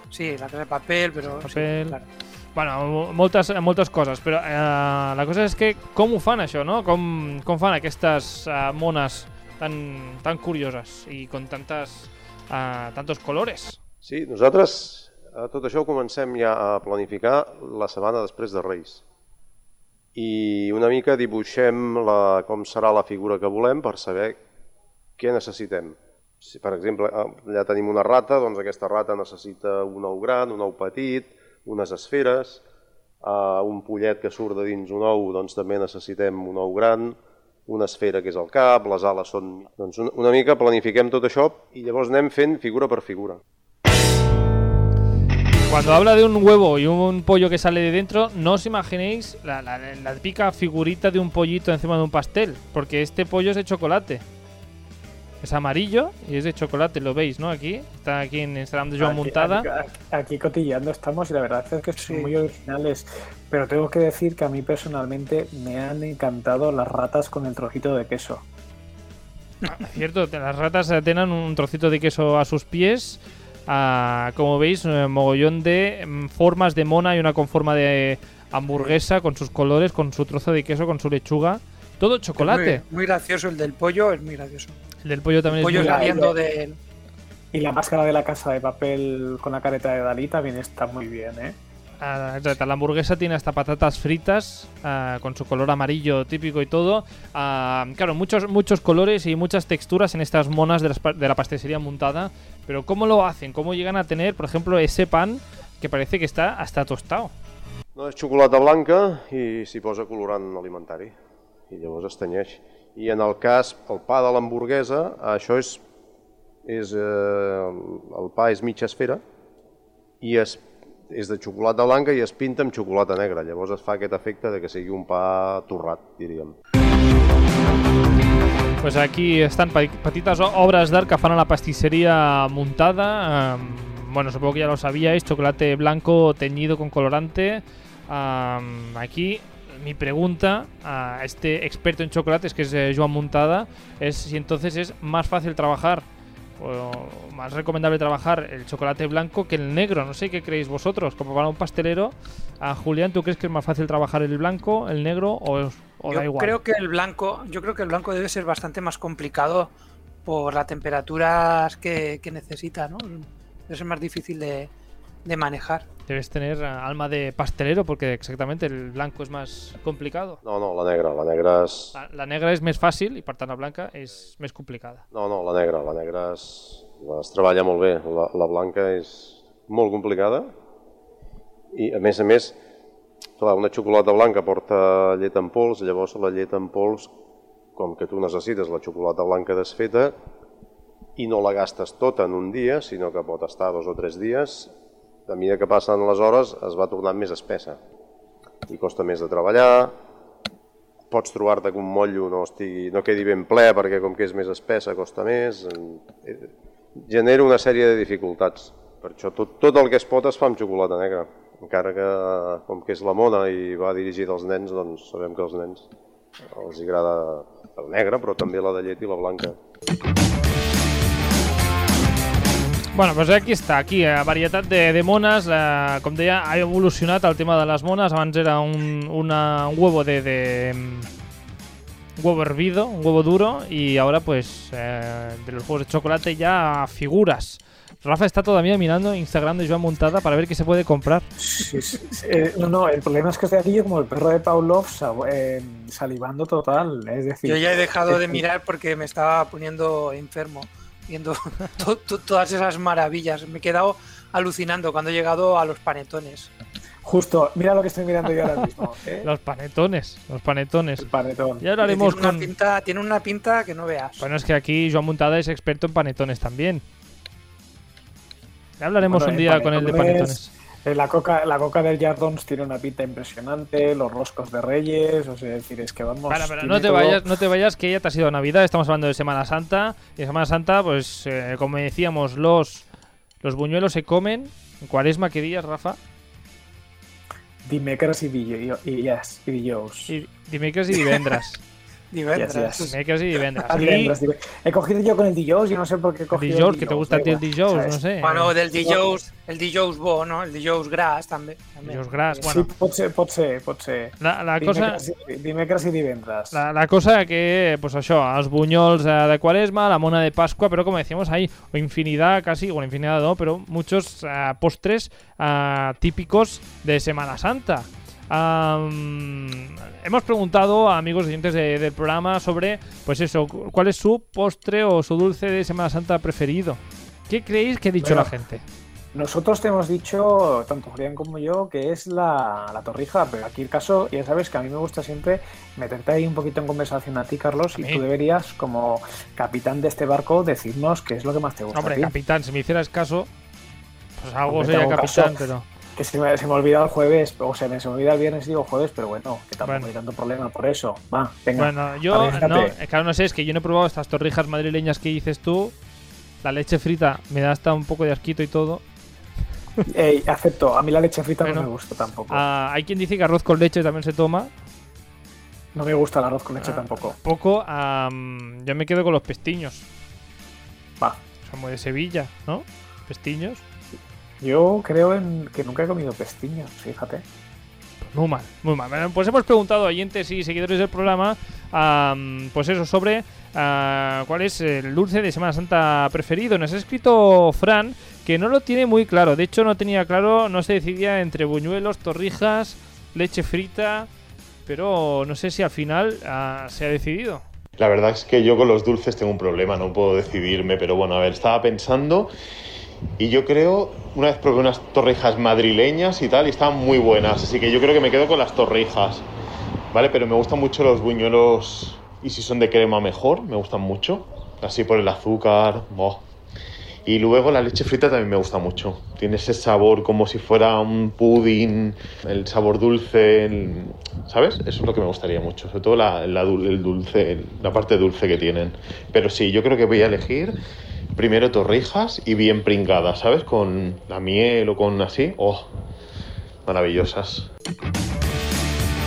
Sí, la casa de papel, pero. sí, Papel. claro. Bueno, moltes, moltes coses, però eh, la cosa és que com ho fan això, no? Com, com fan aquestes eh, mones tan, tan curioses i con tantes, eh, tantos colores? Sí, nosaltres eh, tot això ho comencem ja a planificar la setmana després de Reis. I una mica dibuixem la, com serà la figura que volem per saber què necessitem. Si, per exemple, eh, allà tenim una rata, doncs aquesta rata necessita un ou gran, un ou petit, unes esferes, eh, un pollet que surt de dins un ou, doncs també necessitem un ou gran, una esfera que és el cap, les ales són... Doncs una, una mica planifiquem tot això i llavors anem fent figura per figura. Cuando habla de un huevo y un pollo que sale de dentro, no os imaginéis la, la, la típica figurita de un pollito encima de un pastel, porque este pollo es de chocolate. Es amarillo y es de chocolate, lo veis, ¿no? Aquí, está aquí en Instagram de Joan Aquí- Muntada. Aquí, aquí cotilleando estamos y la verdad es que son Sí. muy originales. Pero tengo que decir que a mí personalmente me han encantado las ratas con el trocito de queso. Cierto, te- las ratas tienen un trocito de queso a sus pies. Ah, como veis, eh, mogollón de mm, formas de mona y una con forma de hamburguesa, con sus colores, con su trozo de queso, con su lechuga. Todo chocolate. Muy, muy gracioso el del pollo, es muy gracioso. El del pollo también pollo es muy saliendo del. Y la máscara de la casa de papel con la careta de Dalí también está muy bien, ¿eh? Ah, la hamburguesa tiene hasta patatas fritas ah, con su color amarillo típico y todo. Ah, claro, muchos, muchos colores y muchas texturas en estas monas de, las de la pastelería montada. Pero ¿cómo lo hacen? ¿Cómo llegan a tener, por ejemplo, ese pan que parece que está hasta tostado? No és xocolata blanca i s'hi posa colorant alimentari i llavors es tenyeix. I en el cas, el pa de l'hamburguesa, això és, és eh, el pa és mitja esfera i es, és de xocolata blanca i es pinta amb xocolata negra. Llavors es fa aquest efecte de que sigui un pa torrat, diríem. Pues aquí están pe- petitas o- obras d'art que fan a la pastissería montada. Am, bueno, supongo que ya lo sabíais, chocolate blanco teñido con colorante. Am, aquí mi pregunta a este experto en chocolates, que es eh, Joan Montada, es si entonces es más fácil trabajar o más recomendable trabajar el chocolate blanco que el negro. No sé qué creéis vosotros. Como para un pastelero, a Julián, ¿tú crees que es más fácil trabajar el blanco, el negro o, o da Yo igual? creo que el blanco, yo creo que el blanco debe ser bastante más complicado por las temperaturas que, que necesita, ¿no? Debe ser más difícil de, de manejar. Debes tener eh, alma de pastelero porque exactamente el blanco es más complicado. No, no, la negra, la negra és... La, la negra és més fàcil i per tant la blanca és més complicada. No, no, la negra, la negra es, es treballa molt bé. La, la blanca és molt complicada i, a més a més, clar, una xocolata blanca porta llet en pols, llavors la llet en pols, com que tu necessites la xocolata blanca desfeta, i no la gastes tota en un dia, sinó que pot estar dos o tres dies, a mesura que passen les hores es va tornant més espessa i costa més de treballar, pots trobar-te que un motllo no, estigui, no quedi ben ple perquè com que és més espessa costa més, eh, genera una sèrie de dificultats. Per això tot, tot el que es pot es fa amb xocolata negra, encara que com que és la mona i va dirigida als nens, doncs sabem que als nens els agrada el negre, però també la de llet i la blanca. Bueno, pues aquí està, aquí, eh, varietat de, de mones, eh, com deia, ha evolucionat el tema de les mones, abans era un, una, un huevo de, de huevo hervido, un huevo duro, y ahora pues eh, de los huevos de chocolate ya figuras. Rafa está todavía mirando Instagram de Joan Montada para ver qué se puede comprar. Sí, sí, sí. Eh, no, no, el problema es que estoy aquí yo como el perro de Pavlov sab- eh, salivando total. Es decir, Yo ya he dejado de eh, mirar porque me estaba poniendo enfermo viendo to- to- todas esas maravillas. Me he quedado alucinando cuando he llegado a los panetones. Justo, mira lo que estoy mirando yo ahora mismo. ¿eh? Los panetones, los panetones. El panetón. Ya hablaremos tiene, una con... pinta, tiene una pinta que no veas. Bueno, es que aquí Joan Montada es experto en panetones también. Ya hablaremos Bueno, un día con el de panetones, La coca, la coca del Jardons tiene una pinta impresionante, los roscos de Reyes, o sea, decir, es que vamos. Para, tiene no te todo- vayas, no te vayas, que ya te ha sido Navidad, estamos hablando de Semana Santa. Y en Semana Santa, pues eh, como decíamos, los, los buñuelos se comen. En cuaresma, ¿qué días, Rafa? Dimecres y, y, yes, y y divendras. Divendres. Dimecres y divendras. Ah, Y divendres, dive- He cogido yo con el dijous y no sé por qué he cogido dijous, el que te gusta a ti el dijous, ¿sabes? no sé. Bueno, del dijous, el dijous bo, no? El dijous gras també. també. Dijous gras, Sí, bueno. pot ser, pot ser, pot ser. La, la cosa... Dimecres, i- dimecres i divendres. La, la cosa que, pues això, els bunyols eh, de cuaresma, la mona de Pascua, pero como decíamos, hay infinidad, casi, bueno, infinidad no, pero muchos eh, postres eh, típicos de Semana Santa. Hemos preguntado a amigos oyentes de- del programa sobre, pues eso, cu- cuál es su postre o su dulce de Semana Santa preferido. ¿Qué creéis que ha dicho Bueno, la gente? Nosotros te hemos dicho, tanto Julián como yo, que es la, la torrija, pero aquí el caso, ya sabes que a mí me gusta siempre meterte ahí un poquito en conversación a ti, Carlos, y tú deberías, como capitán de este barco, decirnos qué es lo que más te gusta. Hombre, a ti. capitán, si me hicieras caso, pues algo Hombre, sería capitán, caso. pero... Que se me, se me olvida el jueves, o sea, me se me olvida el viernes y digo jueves, pero bueno, que tampoco Bueno. hay tanto problema por eso. Va, venga. Bueno, yo no, claro, no sé, es que yo no he probado estas torrijas madrileñas que dices tú. La leche frita me da hasta un poco de asquito y todo. Ey, acepto, a mí la leche frita Bueno. no me gusta tampoco. Ah, hay quien dice que arroz con leche también se toma. No me gusta el arroz con leche Ah, tampoco. Poco. yo me quedo con los pestiños. Va. Son muy de Sevilla, ¿no? Pestiños. Yo creo en que nunca he comido pestiños, fíjate. Muy mal, muy mal. Bueno, Pues hemos preguntado a oyentes y seguidores del programa, am, pues eso, sobre ah, cuál es el dulce de Semana Santa preferido. Nos ha escrito Fran que no lo tiene muy claro. De hecho, no tenía claro, no se decidía entre buñuelos, torrijas, leche frita, pero no sé si al final ah, se ha decidido. La verdad es que yo con los dulces tengo un problema, no puedo decidirme, pero bueno, a ver, estaba pensando y yo creo, una vez probé unas torrijas madrileñas y tal, y estaban muy buenas, así que yo creo que me quedo con las torrijas, ¿vale? Pero me gustan mucho los buñuelos, y si son de crema mejor, me gustan mucho, así por el azúcar, boh. Y luego la leche frita también me gusta mucho. Tiene ese sabor como si fuera un pudding, el sabor dulce, ¿sabes? Eso es lo que me gustaría mucho. Sobre todo la, la el dulce, la parte dulce que tienen. Pero sí, yo creo que voy a elegir primero torrijas y bien pringadas, ¿sabes? Con la miel o con así. ¡Oh! Maravillosas.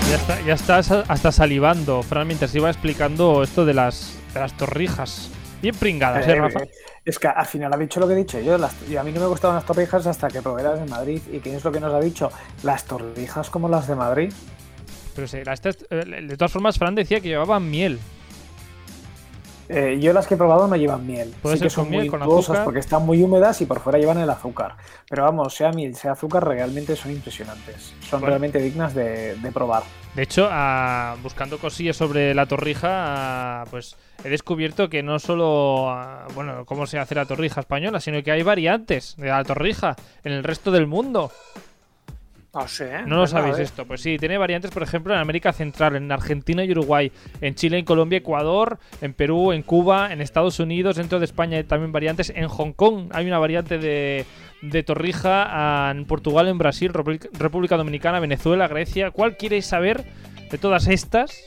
Ya, está, ya estás hasta salivando, Fran, mientras iba explicando esto de las, de las torrijas. Bien pringadas, ¿eh, Eh, Rafa? Es que al final ha dicho lo que he dicho yo. Las, y a mí no me gustaban las torrijas hasta que probé las de Madrid. ¿Y quién es lo que nos ha dicho? Las torrijas como las de Madrid. Pero sí, las eh, de todas formas, Fran decía que llevaban miel. Eh, yo las que he probado no llevan miel. Sí que son miel, muy azúcar. porque están muy húmedas y por fuera llevan el azúcar. Pero vamos, sea miel, sea azúcar, realmente son impresionantes. Son Bueno. realmente dignas de, de probar. De hecho, ah, buscando cosillas sobre la torrija, ah, pues he descubierto que no solo, ah, bueno, cómo se hace la torrija española, sino que hay variantes de la torrija en el resto del mundo. No sé. No lo venga, a sabéis esto. Pues sí, tiene variantes, por ejemplo, en América Central, en Argentina y Uruguay, en Chile, en Colombia, Ecuador, en Perú, en Cuba, en Estados Unidos, dentro de España hay también variantes. En Hong Kong hay una variante de, de torrija, en Portugal, en Brasil, República- Dominicana, Venezuela, Grecia. ¿Cuál queréis saber de todas estas?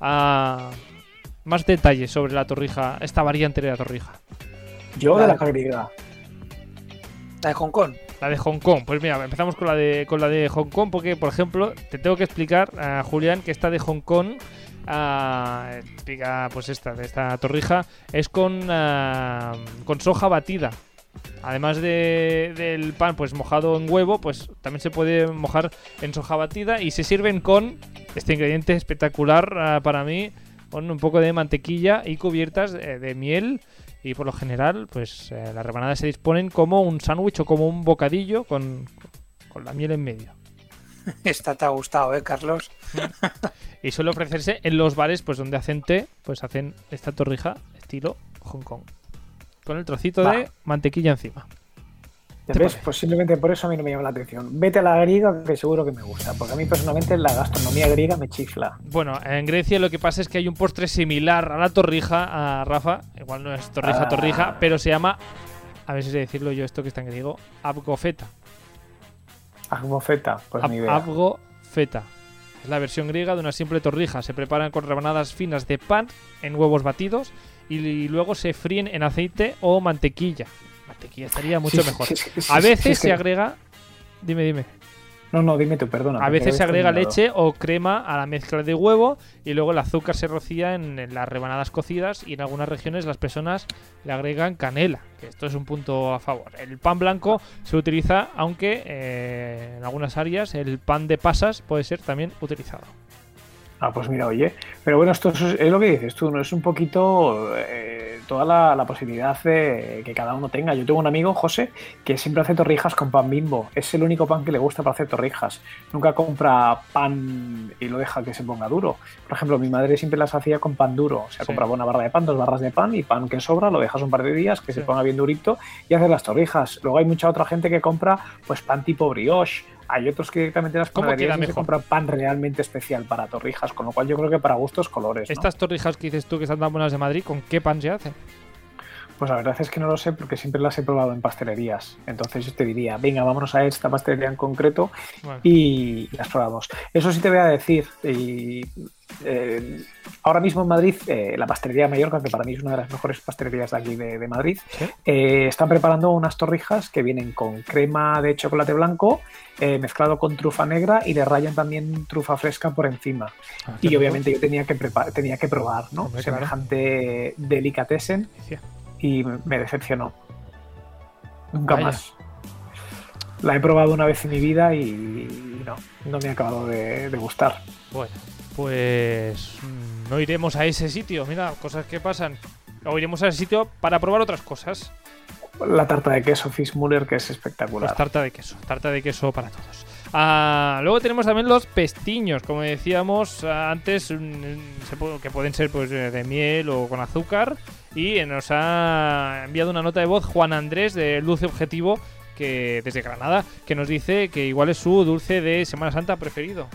Ah, más detalles sobre la torrija, esta variante de la torrija. Yo de la griega. La de Hong Kong. La de Hong Kong. Pues mira, empezamos con la de, con la de Hong Kong porque, por ejemplo, te tengo que explicar, a Julián, que esta de Hong Kong, ah, explica, pues esta, de esta torrija, es con, ah, con soja batida. Además de- del pan pues mojado en huevo, pues también se puede mojar en soja batida y se sirven con este ingrediente espectacular ah, para mí, con un poco de mantequilla y cubiertas eh, de miel y por lo general, pues eh, las rebanadas se disponen como un sándwich o como un bocadillo con, con la miel en medio. Esta te ha gustado, ¿eh, Carlos? Y suele ofrecerse en los bares, pues donde hacen té, pues hacen esta torrija estilo Hong Kong. Con el trocito Va. de mantequilla encima. ¿Ya ¿Te ves? Pues simplemente por eso a mí no me llama la atención. Vete a la griega que seguro que me gusta. Porque a mí personalmente la gastronomía griega me chifla. Bueno, en Grecia lo que pasa es que hay un postre similar a la torrija, a Rafa, igual no es torrija, Ah. torrija, pero se llama, a ver si sé decirlo yo esto que está en griego, abgofeta. Agmofeta, pues Ab- ni idea. Abgofeta. Es la versión griega de una simple torrija. Se preparan con rebanadas finas de pan en huevos batidos y, luego se fríen en aceite o mantequilla. Mantequilla estaría mucho Sí, mejor. sí, sí, sí, A veces se agrega. Dime, dime. No, no, dime tú, perdona. A veces se agrega leche o crema a la mezcla de huevo y luego el azúcar se rocía en, en las rebanadas cocidas y en algunas regiones las personas le agregan canela, que esto es un punto a favor. El pan blanco se utiliza, aunque eh, en algunas áreas el pan de pasas puede ser también utilizado. Ah, pues mira, oye. Pero bueno, esto es, es lo que dices tú, ¿no? Es un poquito eh, toda la, la posibilidad de que cada uno tenga. Yo tengo un amigo, José, que siempre hace torrijas con pan bimbo. Es el único pan que le gusta para hacer torrijas. Nunca compra pan y lo deja que se ponga duro. Por ejemplo, mi madre siempre las hacía con pan duro. O sea, Sí. compraba una barra de pan, dos barras de pan y pan que sobra, lo dejas un par de días, que Sí. se ponga bien durito y haces las torrijas. Luego hay mucha otra gente que compra pues pan tipo brioche. Hay otros que directamente las ¿Cómo panaderías se compran pan realmente especial para torrijas, con lo cual yo creo que para gustos colores. ¿no? Estas torrijas que dices tú que están tan buenas de Madrid, ¿con qué pan se hacen? Pues la verdad es que no lo sé porque siempre las he probado en pastelerías. Entonces yo te diría, venga, vámonos a esta pastelería en concreto Bueno, y las probamos. Eso sí te voy a decir. Y, eh, ahora mismo en Madrid, eh, la pastelería de Mallorca, que para mí es una de las mejores pastelerías de aquí de, de Madrid, ¿Sí? eh, están preparando unas torrijas que vienen con crema de chocolate blanco mezclado con trufa negra y le rayan también trufa fresca por encima. Ah, Y rico. obviamente yo tenía que, tenía que probar, ¿no? Semejante delicatessen Delicia. Y me decepcionó. Nunca Vaya. más. La he probado una vez en mi vida y, no, no me ha acabado de, de gustar. Bueno, pues mm, no iremos a ese sitio. Mira, cosas que pasan. O iremos a ese sitio para probar otras cosas. La tarta de queso Fitzmuller, que es espectacular. Pues tarta de queso, tarta de queso para todos. Ah, luego tenemos también los pestiños, como decíamos antes, mm, que pueden ser pues de miel o con azúcar. Y nos ha enviado una nota de voz Juan Andrés de Dulce Objetivo, que desde Granada, que nos dice que igual es su dulce de Semana Santa preferido.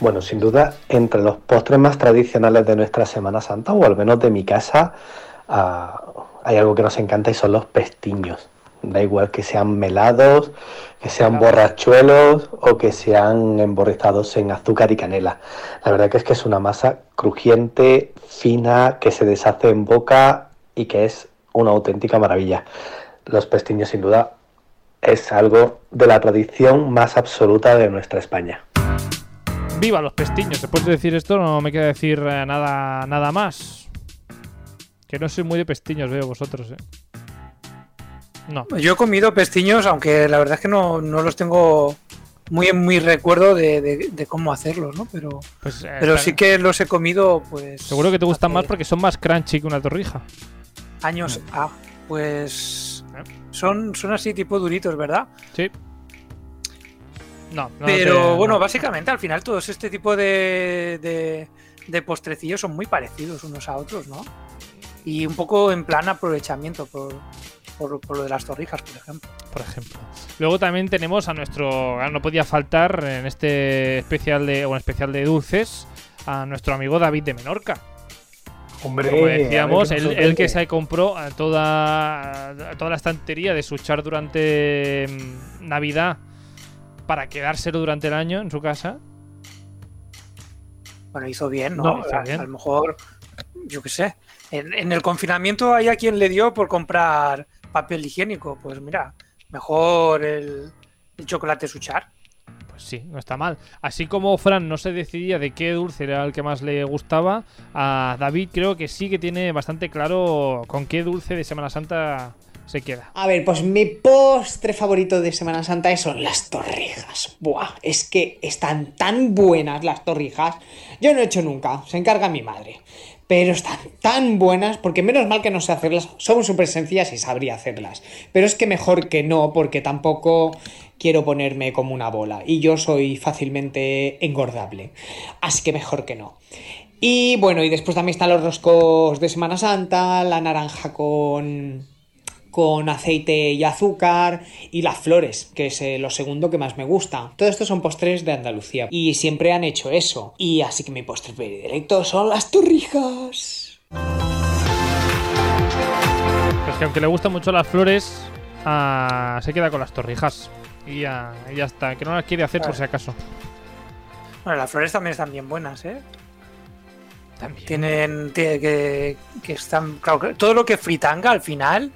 Bueno, sin duda, entre los postres más tradicionales de nuestra Semana Santa, o al menos de mi casa, ah, hay algo que nos encanta y son los pestiños. Da igual que sean melados, que sean borrachuelos o que sean emborrizados en azúcar y canela. La verdad que es que es una masa crujiente, fina, que se deshace en boca y que es una auténtica maravilla. Los pestiños, sin duda, es algo de la tradición más absoluta de nuestra España. Viva los pestiños. Después de decir esto, no me queda decir eh, nada, nada más. Que no soy muy de pestiños, veo vosotros, ¿eh? No. Yo he comido pestiños, aunque la verdad es que no, no los tengo muy en mi recuerdo de, de- de cómo hacerlos, ¿no? Pero, Pues, eh, pero sí que los he comido, pues. Seguro que te gustan hace más porque son más crunchy que una torrija. Años. Ah, pues. ¿Eh? Son, son así tipo duritos, ¿verdad? Sí. No, no Pero te- bueno, no. básicamente al final todos este tipo de, de, de postrecillos son muy parecidos unos a otros, ¿no? Y un poco en plan aprovechamiento por, por, por lo de las torrijas, por ejemplo. por ejemplo. Luego también tenemos a nuestro, ah, no podía faltar en este especial de, bueno, especial de dulces, a nuestro amigo David de Menorca. Hombre, Como decíamos, él, que se compró a toda, a toda la estantería de su char durante mm, Navidad para quedárselo durante el año en su casa. Bueno, hizo bien, ¿no? No, hizo a, lo mejor, yo qué sé. En, en el confinamiento hay a quien le dio por comprar papel higiénico. Pues mira, mejor el, el chocolate suchar. Pues sí, no está mal. Así como Fran no se decidía de qué dulce era el que más le gustaba, a David creo que sí que tiene bastante claro con qué dulce de Semana Santa se queda. A ver, pues mi postre favorito de Semana Santa son las torrijas. Buah, es que están tan buenas las torrijas. Yo no he hecho nunca, se encarga mi madre. Pero están tan buenas, porque menos mal que no sé hacerlas. Son súper sencillas y sabría hacerlas. Pero es que mejor que no, porque tampoco quiero ponerme como una bola. Y yo soy fácilmente engordable. Así que mejor que no. Y bueno, y después también están los roscos de Semana Santa, la naranja con con aceite y azúcar y las flores, que es eh, lo segundo que más me gusta. Todo esto son postres de Andalucía y siempre han hecho eso. Y así que mi postre predilecto son las torrijas. Pues que aunque le gustan mucho las flores, ah, se queda con las torrijas. Y ya, y ya está, que no las quiere hacer por si acaso. Bueno, las flores también están bien buenas, ¿eh? También. Tienen tie- que, que están. Claro, que todo lo que fritanga al final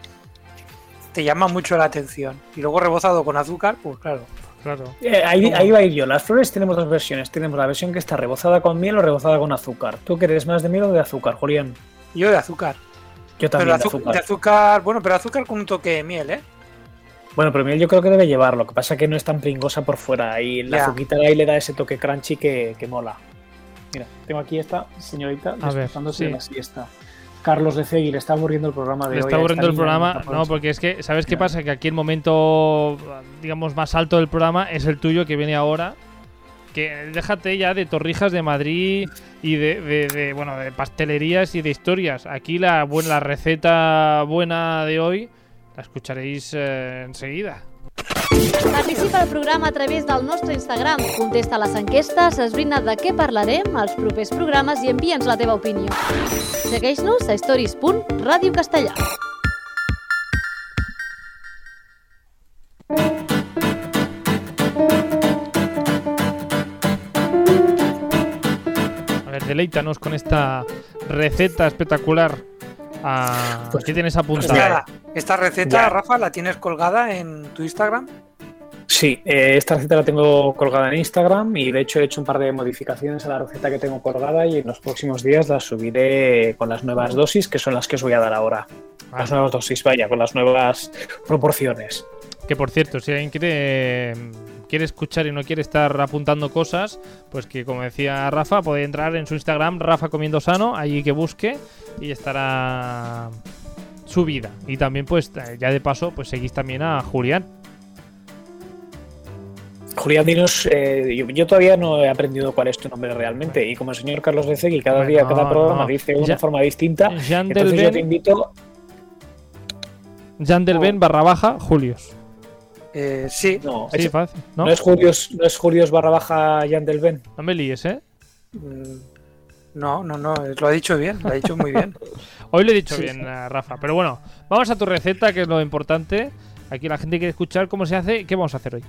te llama mucho la atención. Y luego rebozado con azúcar, pues claro. Claro. Eh, ahí, ahí va a ir yo. Las flores tenemos dos versiones. Tenemos la versión que está rebozada con miel o rebozada con azúcar. ¿Tú quieres más de miel o de azúcar, Julián? Yo de azúcar. Yo Pero también de de azúcar. de azúcar, bueno, pero azúcar con un toque de miel, ¿eh? Bueno, pero miel yo creo que debe llevar. Lo que pasa es que no es tan pringosa por fuera. Y la Ya. azuquita ahí le da ese toque crunchy que, que mola. Mira, tengo aquí esta señorita A ver, despertándose sí. de la siesta. Carlos de Cegui le está aburriendo el programa de Le hoy. está aburriendo el programa. No, porque es que, ¿sabes qué pasa? Que aquí el momento, digamos, más alto del programa es el tuyo que viene ahora. Que déjate ya de torrijas de Madrid y de, de- de, bueno, de pastelerías y de historias. Aquí la, buena, la receta buena de hoy la escucharéis eh, enseguida. Participa al programa a través del nostre Instagram. Contesta les enquestes, esbrina de què parlarem als propers programes i envia'ns la teva opinió. Segueix-nos a stories.radiocastellà. A ver, deleítanos con esta receta espectacular. Ah, Pues- ¿Qué tienes Pues apuntado? nada, esta receta, Ya. Rafa, la tienes colgada en tu Instagram. Sí, eh, esta receta la tengo colgada en Instagram y de hecho he hecho un par de modificaciones a la receta que tengo colgada y en los próximos días la subiré con las nuevas dosis que son las que os voy a dar ahora. Ah, Las nuevas dosis, vaya, con las nuevas proporciones. Que por cierto, si alguien quiere, quiere escuchar y no quiere estar apuntando cosas, pues que como decía Rafa, puede entrar en su Instagram, Rafa Comiendo Sano, allí que busque y estará subida. Y también, pues, ya de paso, pues seguís también a Julián. Julián, dinos, eh, yo, yo todavía no he aprendido cuál es tu nombre realmente y como el señor Carlos de Cegui cada día, cada programa no. dice de una forma distinta, del entonces yo te invito... Jan del Ben barra baja Julios. Eh, sí, No, Sí, es- fácil, ¿no? no es Julius, no es Julius barra baja Jan del Ben. No me líes, ¿eh? mm, no, no, no, lo ha dicho bien, lo ha dicho muy bien. Hoy lo he dicho Sí, bien, eh, Rafa. Pero bueno, vamos a tu receta, que es lo importante. Aquí la gente quiere escuchar cómo se hace. ¿Qué vamos a hacer hoy?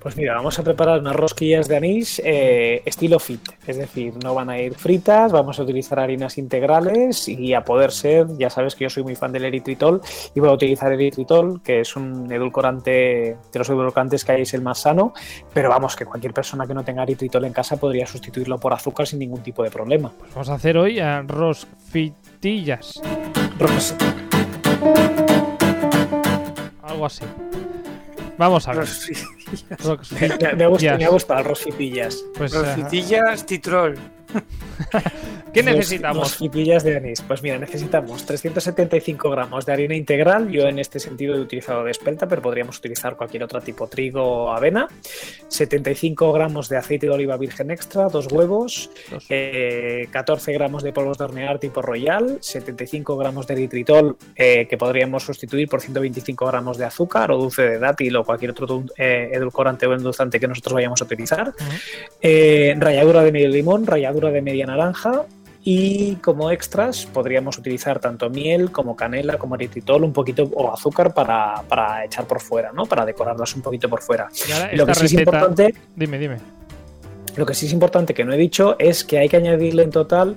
Pues mira, vamos a preparar unas rosquillas de anís eh, estilo fit, es decir, no van a ir fritas, vamos a utilizar harinas integrales y a poder ser, ya sabes que yo soy muy fan del eritritol y voy a utilizar eritritol, que es un edulcorante, de los edulcorantes que hay es el más sano, pero vamos, que cualquier persona que no tenga eritritol en casa podría sustituirlo por azúcar sin ningún tipo de problema. Pues vamos a hacer hoy a rosfitillas. Ros- Algo así. Vamos a ver. Rosfitillas, me, me gusta, me ha gustado el rosfitillas. Pues, Rosfitillas titrol. ¿Qué necesitamos? Los de anís. Pues mira, necesitamos 375 gramos de harina integral. Yo en este sentido he utilizado de espelta, pero podríamos utilizar cualquier otro tipo, trigo o avena. 75 gramos de aceite de oliva virgen extra, dos huevos, Dos. eh, 14 gramos de polvos de hornear tipo Royal, 75 gramos de eritritol eh, que podríamos sustituir por 125 gramos de azúcar o dulce de dátil o cualquier otro eh, edulcorante o endulzante que nosotros vayamos a utilizar. Ralladura de medio limón, ralladura de media naranja. Y como extras podríamos utilizar tanto miel como canela, como eritritol, un poquito o azúcar para, para echar por fuera, ¿no? Para decorarlas un poquito por fuera. Y ahora Lo que sí es importante Dime, dime. lo que sí es importante que no he dicho es que hay que añadirle en total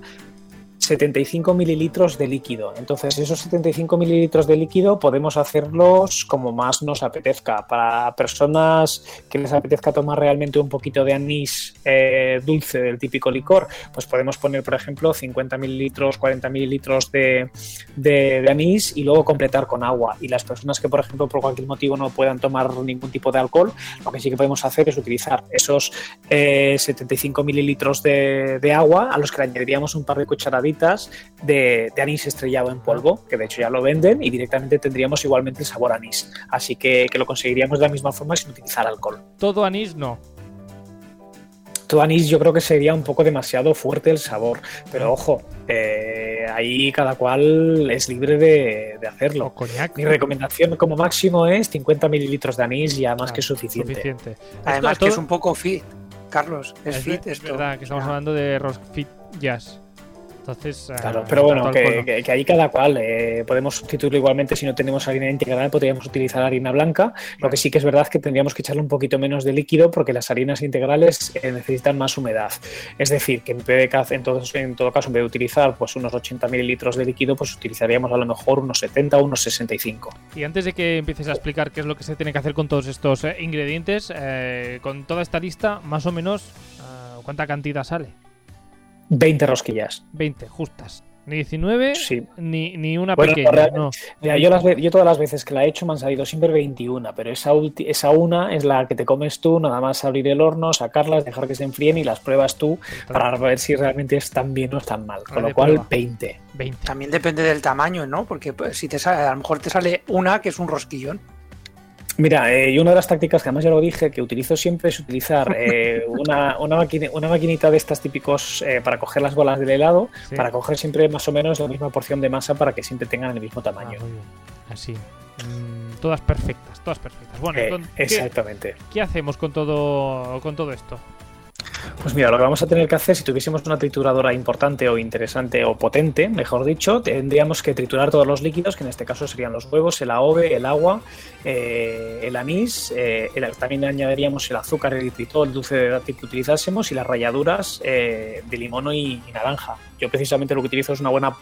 75 mililitros de líquido. Entonces, esos 75 mililitros de líquido podemos hacerlos como más nos apetezca. Para personas que les apetezca tomar realmente un poquito de anís eh, dulce del típico licor, pues podemos poner, por ejemplo, 50 mililitros, 40 mililitros de, anís y luego completar con agua. Y las personas que, por ejemplo, por cualquier motivo no puedan tomar ningún tipo de alcohol, lo que sí que podemos hacer es utilizar esos eh, 75 mililitros de, de agua a los que le añadiríamos un par de cucharaditas de, de anís estrellado en polvo, que de hecho ya lo venden y directamente tendríamos igualmente el sabor anís. Así que, que lo conseguiríamos de la misma forma sin utilizar alcohol. Todo anís no. Todo anís yo creo que sería un poco demasiado fuerte el sabor, pero ojo, eh, ahí cada cual es libre de, de O hacerlo. coñac. Mi recomendación como máximo es 50 mililitros de anís, ya más Ah, que suficiente. Suficiente. Además que es un poco fit, Carlos. Es, es fit esto. verdad que estamos Ah. hablando de rosfitillas. Entonces, Claro, eh, pero bueno, que, que- que ahí cada cual eh, podemos sustituirlo igualmente si no tenemos harina integral, podríamos utilizar harina blanca. Lo que sí que es verdad es que tendríamos que echarle un poquito menos de líquido porque las harinas integrales eh, necesitan más humedad. Es decir, que en, en, todo, en todo caso, en vez de utilizar pues, unos 80 mililitros de líquido, pues utilizaríamos a lo mejor unos 70 o unos 65. Y antes de que empieces a explicar qué es lo que se tiene que hacer con todos estos eh, ingredientes, eh, con toda esta lista, más o menos, ah, ¿cuánta cantidad sale? 20 rosquillas. 20, justas. Ni 19, Sí. ni, ni una Bueno, pequeña. no. Mira, yo, las, ve- yo todas las veces que la he hecho me han salido siempre 21, pero esa, ulti- esa una es la que te comes tú, nada más abrir el horno, sacarlas, dejar que se enfríen y las pruebas tú para ver si realmente están bien o están mal. Con lo cual, prueba. 20. 20. También depende del tamaño, ¿no? Porque pues, si te sale, a lo mejor te sale una que es un rosquillón. Mira, eh, y una de las tácticas que además ya lo dije, que utilizo siempre es utilizar eh, una, una, maquini- una maquinita de estas típicos eh, para coger las bolas del helado, Sí. para coger siempre más o menos la misma porción de masa para que siempre tengan el mismo Ah, tamaño. bien. Así. Mm, todas perfectas, todas perfectas. Bueno, Eh, con- ¿qué, exactamente. qué hacemos con todo, con todo esto? Pues mira, lo que vamos a tener que hacer, si tuviésemos una trituradora importante o interesante o potente, mejor dicho, tendríamos que triturar todos los líquidos, que en este caso serían los huevos, el AOVE, el agua, eh, el anís, eh, también añadiríamos el azúcar, el eritritol, el dulce de dátil que utilizásemos y las ralladuras eh, de limón y, y naranja. Yo precisamente lo que utilizo es una buena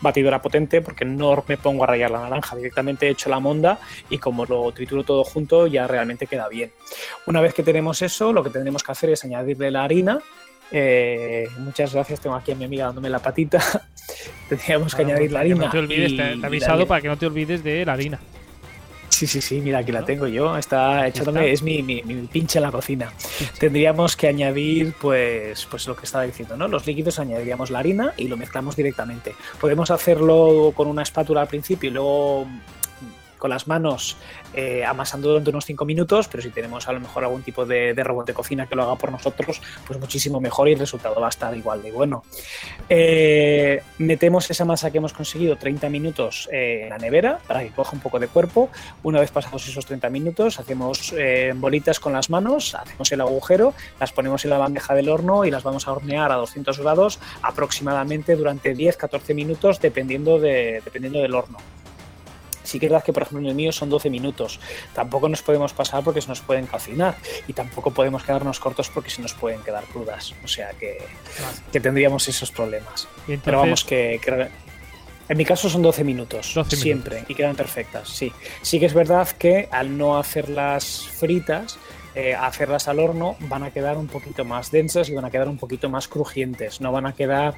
batidora potente porque no me pongo a rallar la naranja, directamente echo la monda y como lo trituro todo junto ya realmente queda bien. Una vez que tenemos eso, lo que tendremos que hacer es añadirle la harina. Eh, muchas gracias, tengo aquí a mi amiga dándome la patita. Tendríamos que Ah, añadir la harina. No te olvides, y- te, te avisado para que no te olvides de la harina. Sí, sí, sí, mira, aquí la tengo yo. Está echándome, es mi, mi, mi pinche en la cocina. Tendríamos que añadir, pues, pues lo que estaba diciendo, ¿no? Los líquidos añadiríamos la harina y lo mezclamos directamente. Podemos hacerlo con una espátula al principio y luego con las manos eh, amasando durante unos 5 minutos, pero si tenemos a lo mejor algún tipo de, robot de cocina que lo haga por nosotros, pues muchísimo mejor y el resultado va a estar igual de bueno. Eh, metemos esa masa que hemos conseguido 30 minutos eh, en la nevera para que coja un poco de cuerpo. Una vez pasados esos 30 minutos, hacemos eh, bolitas con las manos, hacemos el agujero, las ponemos en la bandeja del horno y las vamos a hornear a 200 grados aproximadamente durante 10-14 minutos dependiendo, de, dependiendo del horno. Sí que es verdad que, por ejemplo, en el mío son 12 minutos. Tampoco nos podemos pasar porque se nos pueden cocinar. Y tampoco podemos quedarnos cortos porque se nos pueden quedar crudas. O sea que, que tendríamos esos problemas. Entonces- Pero vamos, que, que- en mi caso son 12 minutos. 12 siempre. Y quedan perfectas, sí. Sí que es verdad que al no hacerlas fritas, eh, hacerlas al horno, van a quedar un poquito más densas y van a quedar un poquito más crujientes. No van a quedar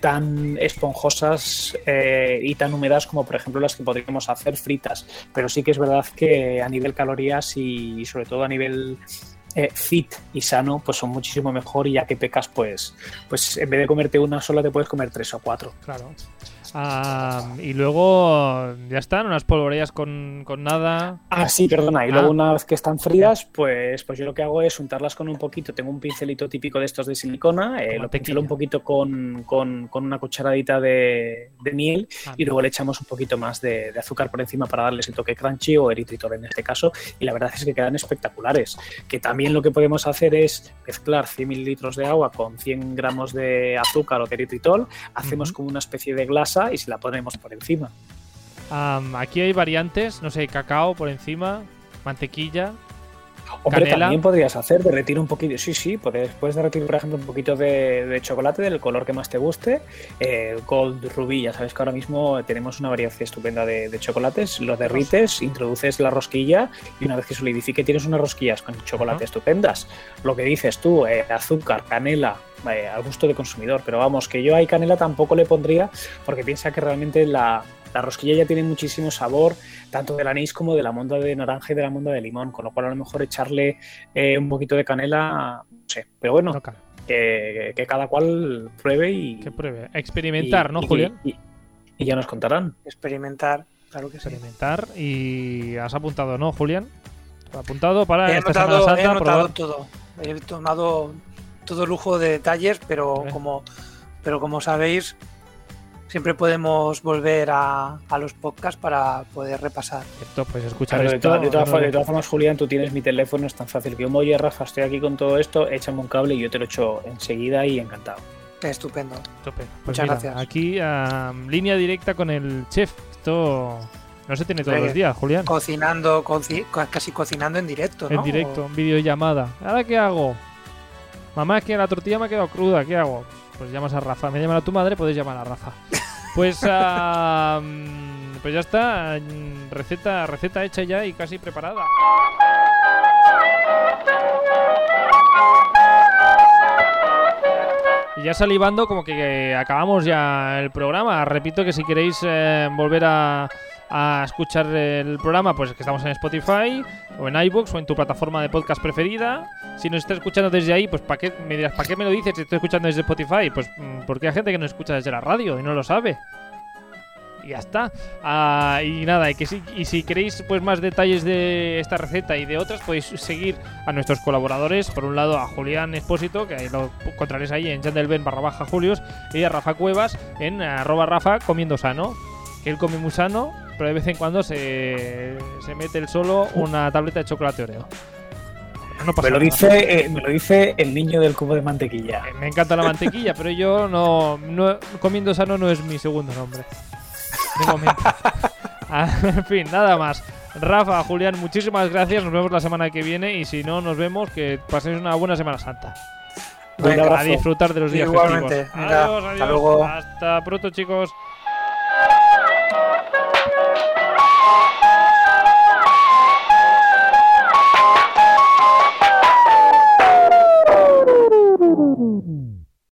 tan esponjosas eh, y tan húmedas como por ejemplo las que podríamos hacer fritas. Pero sí que es verdad que a nivel calorías y sobre todo a nivel eh, fit y sano, pues son muchísimo mejor y ya que pecas, pues, pues en vez de comerte una sola te puedes comer tres o cuatro. Claro. Ah, y luego ya están, unas polvoreas con, con nada. Ah, sí, perdona. Y Ah. luego una vez que están frías, pues, pues yo lo que hago es untarlas con un poquito. Tengo un pincelito típico de estos de silicona, eh, lo pincelo un poquito con, con- con una cucharadita de, de miel Ah, y luego le echamos un poquito más de, de azúcar por encima para darles el toque crunchy o eritritol en este caso. Y la verdad es que quedan espectaculares. Que también lo que podemos hacer es mezclar 100 mililitros de agua con 100 gramos de azúcar o de eritritol, hacemos como una especie de glasa y se la ponemos por encima. Aquí hay variantes, no sé, cacao por encima, mantequilla. Hombre, Canela. también podrías hacer derretir un poquito. Sí, sí, puedes, puedes derretir, por ejemplo, un poquito de, de chocolate del color que más te guste. Eh, Gold Ruby, ya sabes que ahora mismo tenemos una variedad estupenda de, de chocolates. Lo derrites, introduces la rosquilla y una vez que solidifique tienes unas rosquillas con chocolate estupendas. Lo que dices tú, eh, azúcar, canela, eh, al gusto de consumidor. Pero vamos, que yo ahí canela tampoco le pondría porque piensa que realmente la, la rosquilla ya tiene muchísimo sabor, tanto del anís como de la monda de naranja y de la monda de limón, con lo cual a lo mejor echarle eh, un poquito de canela, no sé. Pero bueno, que, que cada cual pruebe y, que pruebe. Experimentar, y- ¿no, y- Julián? Y, y ya nos contarán. Experimentar, claro que sí. Experimentar. Y has apuntado, ¿no, Julián? Apuntado para He esta Semana anotado, he Santa. anotado probar- todo. He tomado todo lujo de detalles, pero como, pero como sabéis, siempre podemos volver a, a los podcasts para poder repasar. Esto, pues escuchar Claro, de, esto. todas- de todas no- fo- de todas formas, Julián, tú tienes mi teléfono, es tan fácil que yo, oye, Rafa, estoy aquí con todo esto, échame un cable y yo te lo echo enseguida y encantado. Estupendo. Tope. Pues Muchas mira, gracias. Aquí, línea directa con el chef. Esto no se tiene todos los días, Julián. Cocinando, coci- casi cocinando en directo, ¿no? En directo, en videollamada. ¿Ahora qué hago? Mamá, es que la tortilla me ha quedado cruda, ¿qué hago? Pues llamas a Rafa. Me llaman a tu madre, puedes llamar a Rafa. Pues, mm, pues ya está. Receta, receta hecha ya y casi preparada. Y ya salivando, como que acabamos ya el programa. Repito que si queréis eh, volver a, a escuchar el programa, pues que estamos en Spotify, o en iBooks, o en tu plataforma de podcast preferida. Si nos estás escuchando desde ahí, pues ¿para qué me dirás, ¿para qué me lo dices si estoy escuchando desde Spotify? Pues mm, porque hay gente que nos escucha desde la radio y no lo sabe. Y ya está. Ah, y nada, y, que si, queréis pues más detalles de esta receta y de otras, podéis seguir a nuestros colaboradores. Por un lado a Julián Espósito, que lo encontraréis ahí en Chandelben barra baja Julios, y a Rafa Cuevas en arroba Rafa comiendo sano. Que él come muy sano, pero de vez en cuando se, se mete él solo una tableta de chocolate Oreo. No pasa Me lo, nada. dice, eh, me lo dice el niño del cubo de mantequilla. Eh, Me encanta la mantequilla, pero yo no, no- Comiendo sano no es mi segundo nombre. De momento. Ah, en fin, nada más. Rafa, Julián, muchísimas gracias. Nos vemos la semana que viene. Y si no, nos vemos. Que paséis una buena Semana Santa. Venga. A disfrutar de los días Igualmente. festivos. Venga, Adiós, hasta adiós. luego. Hasta pronto, chicos.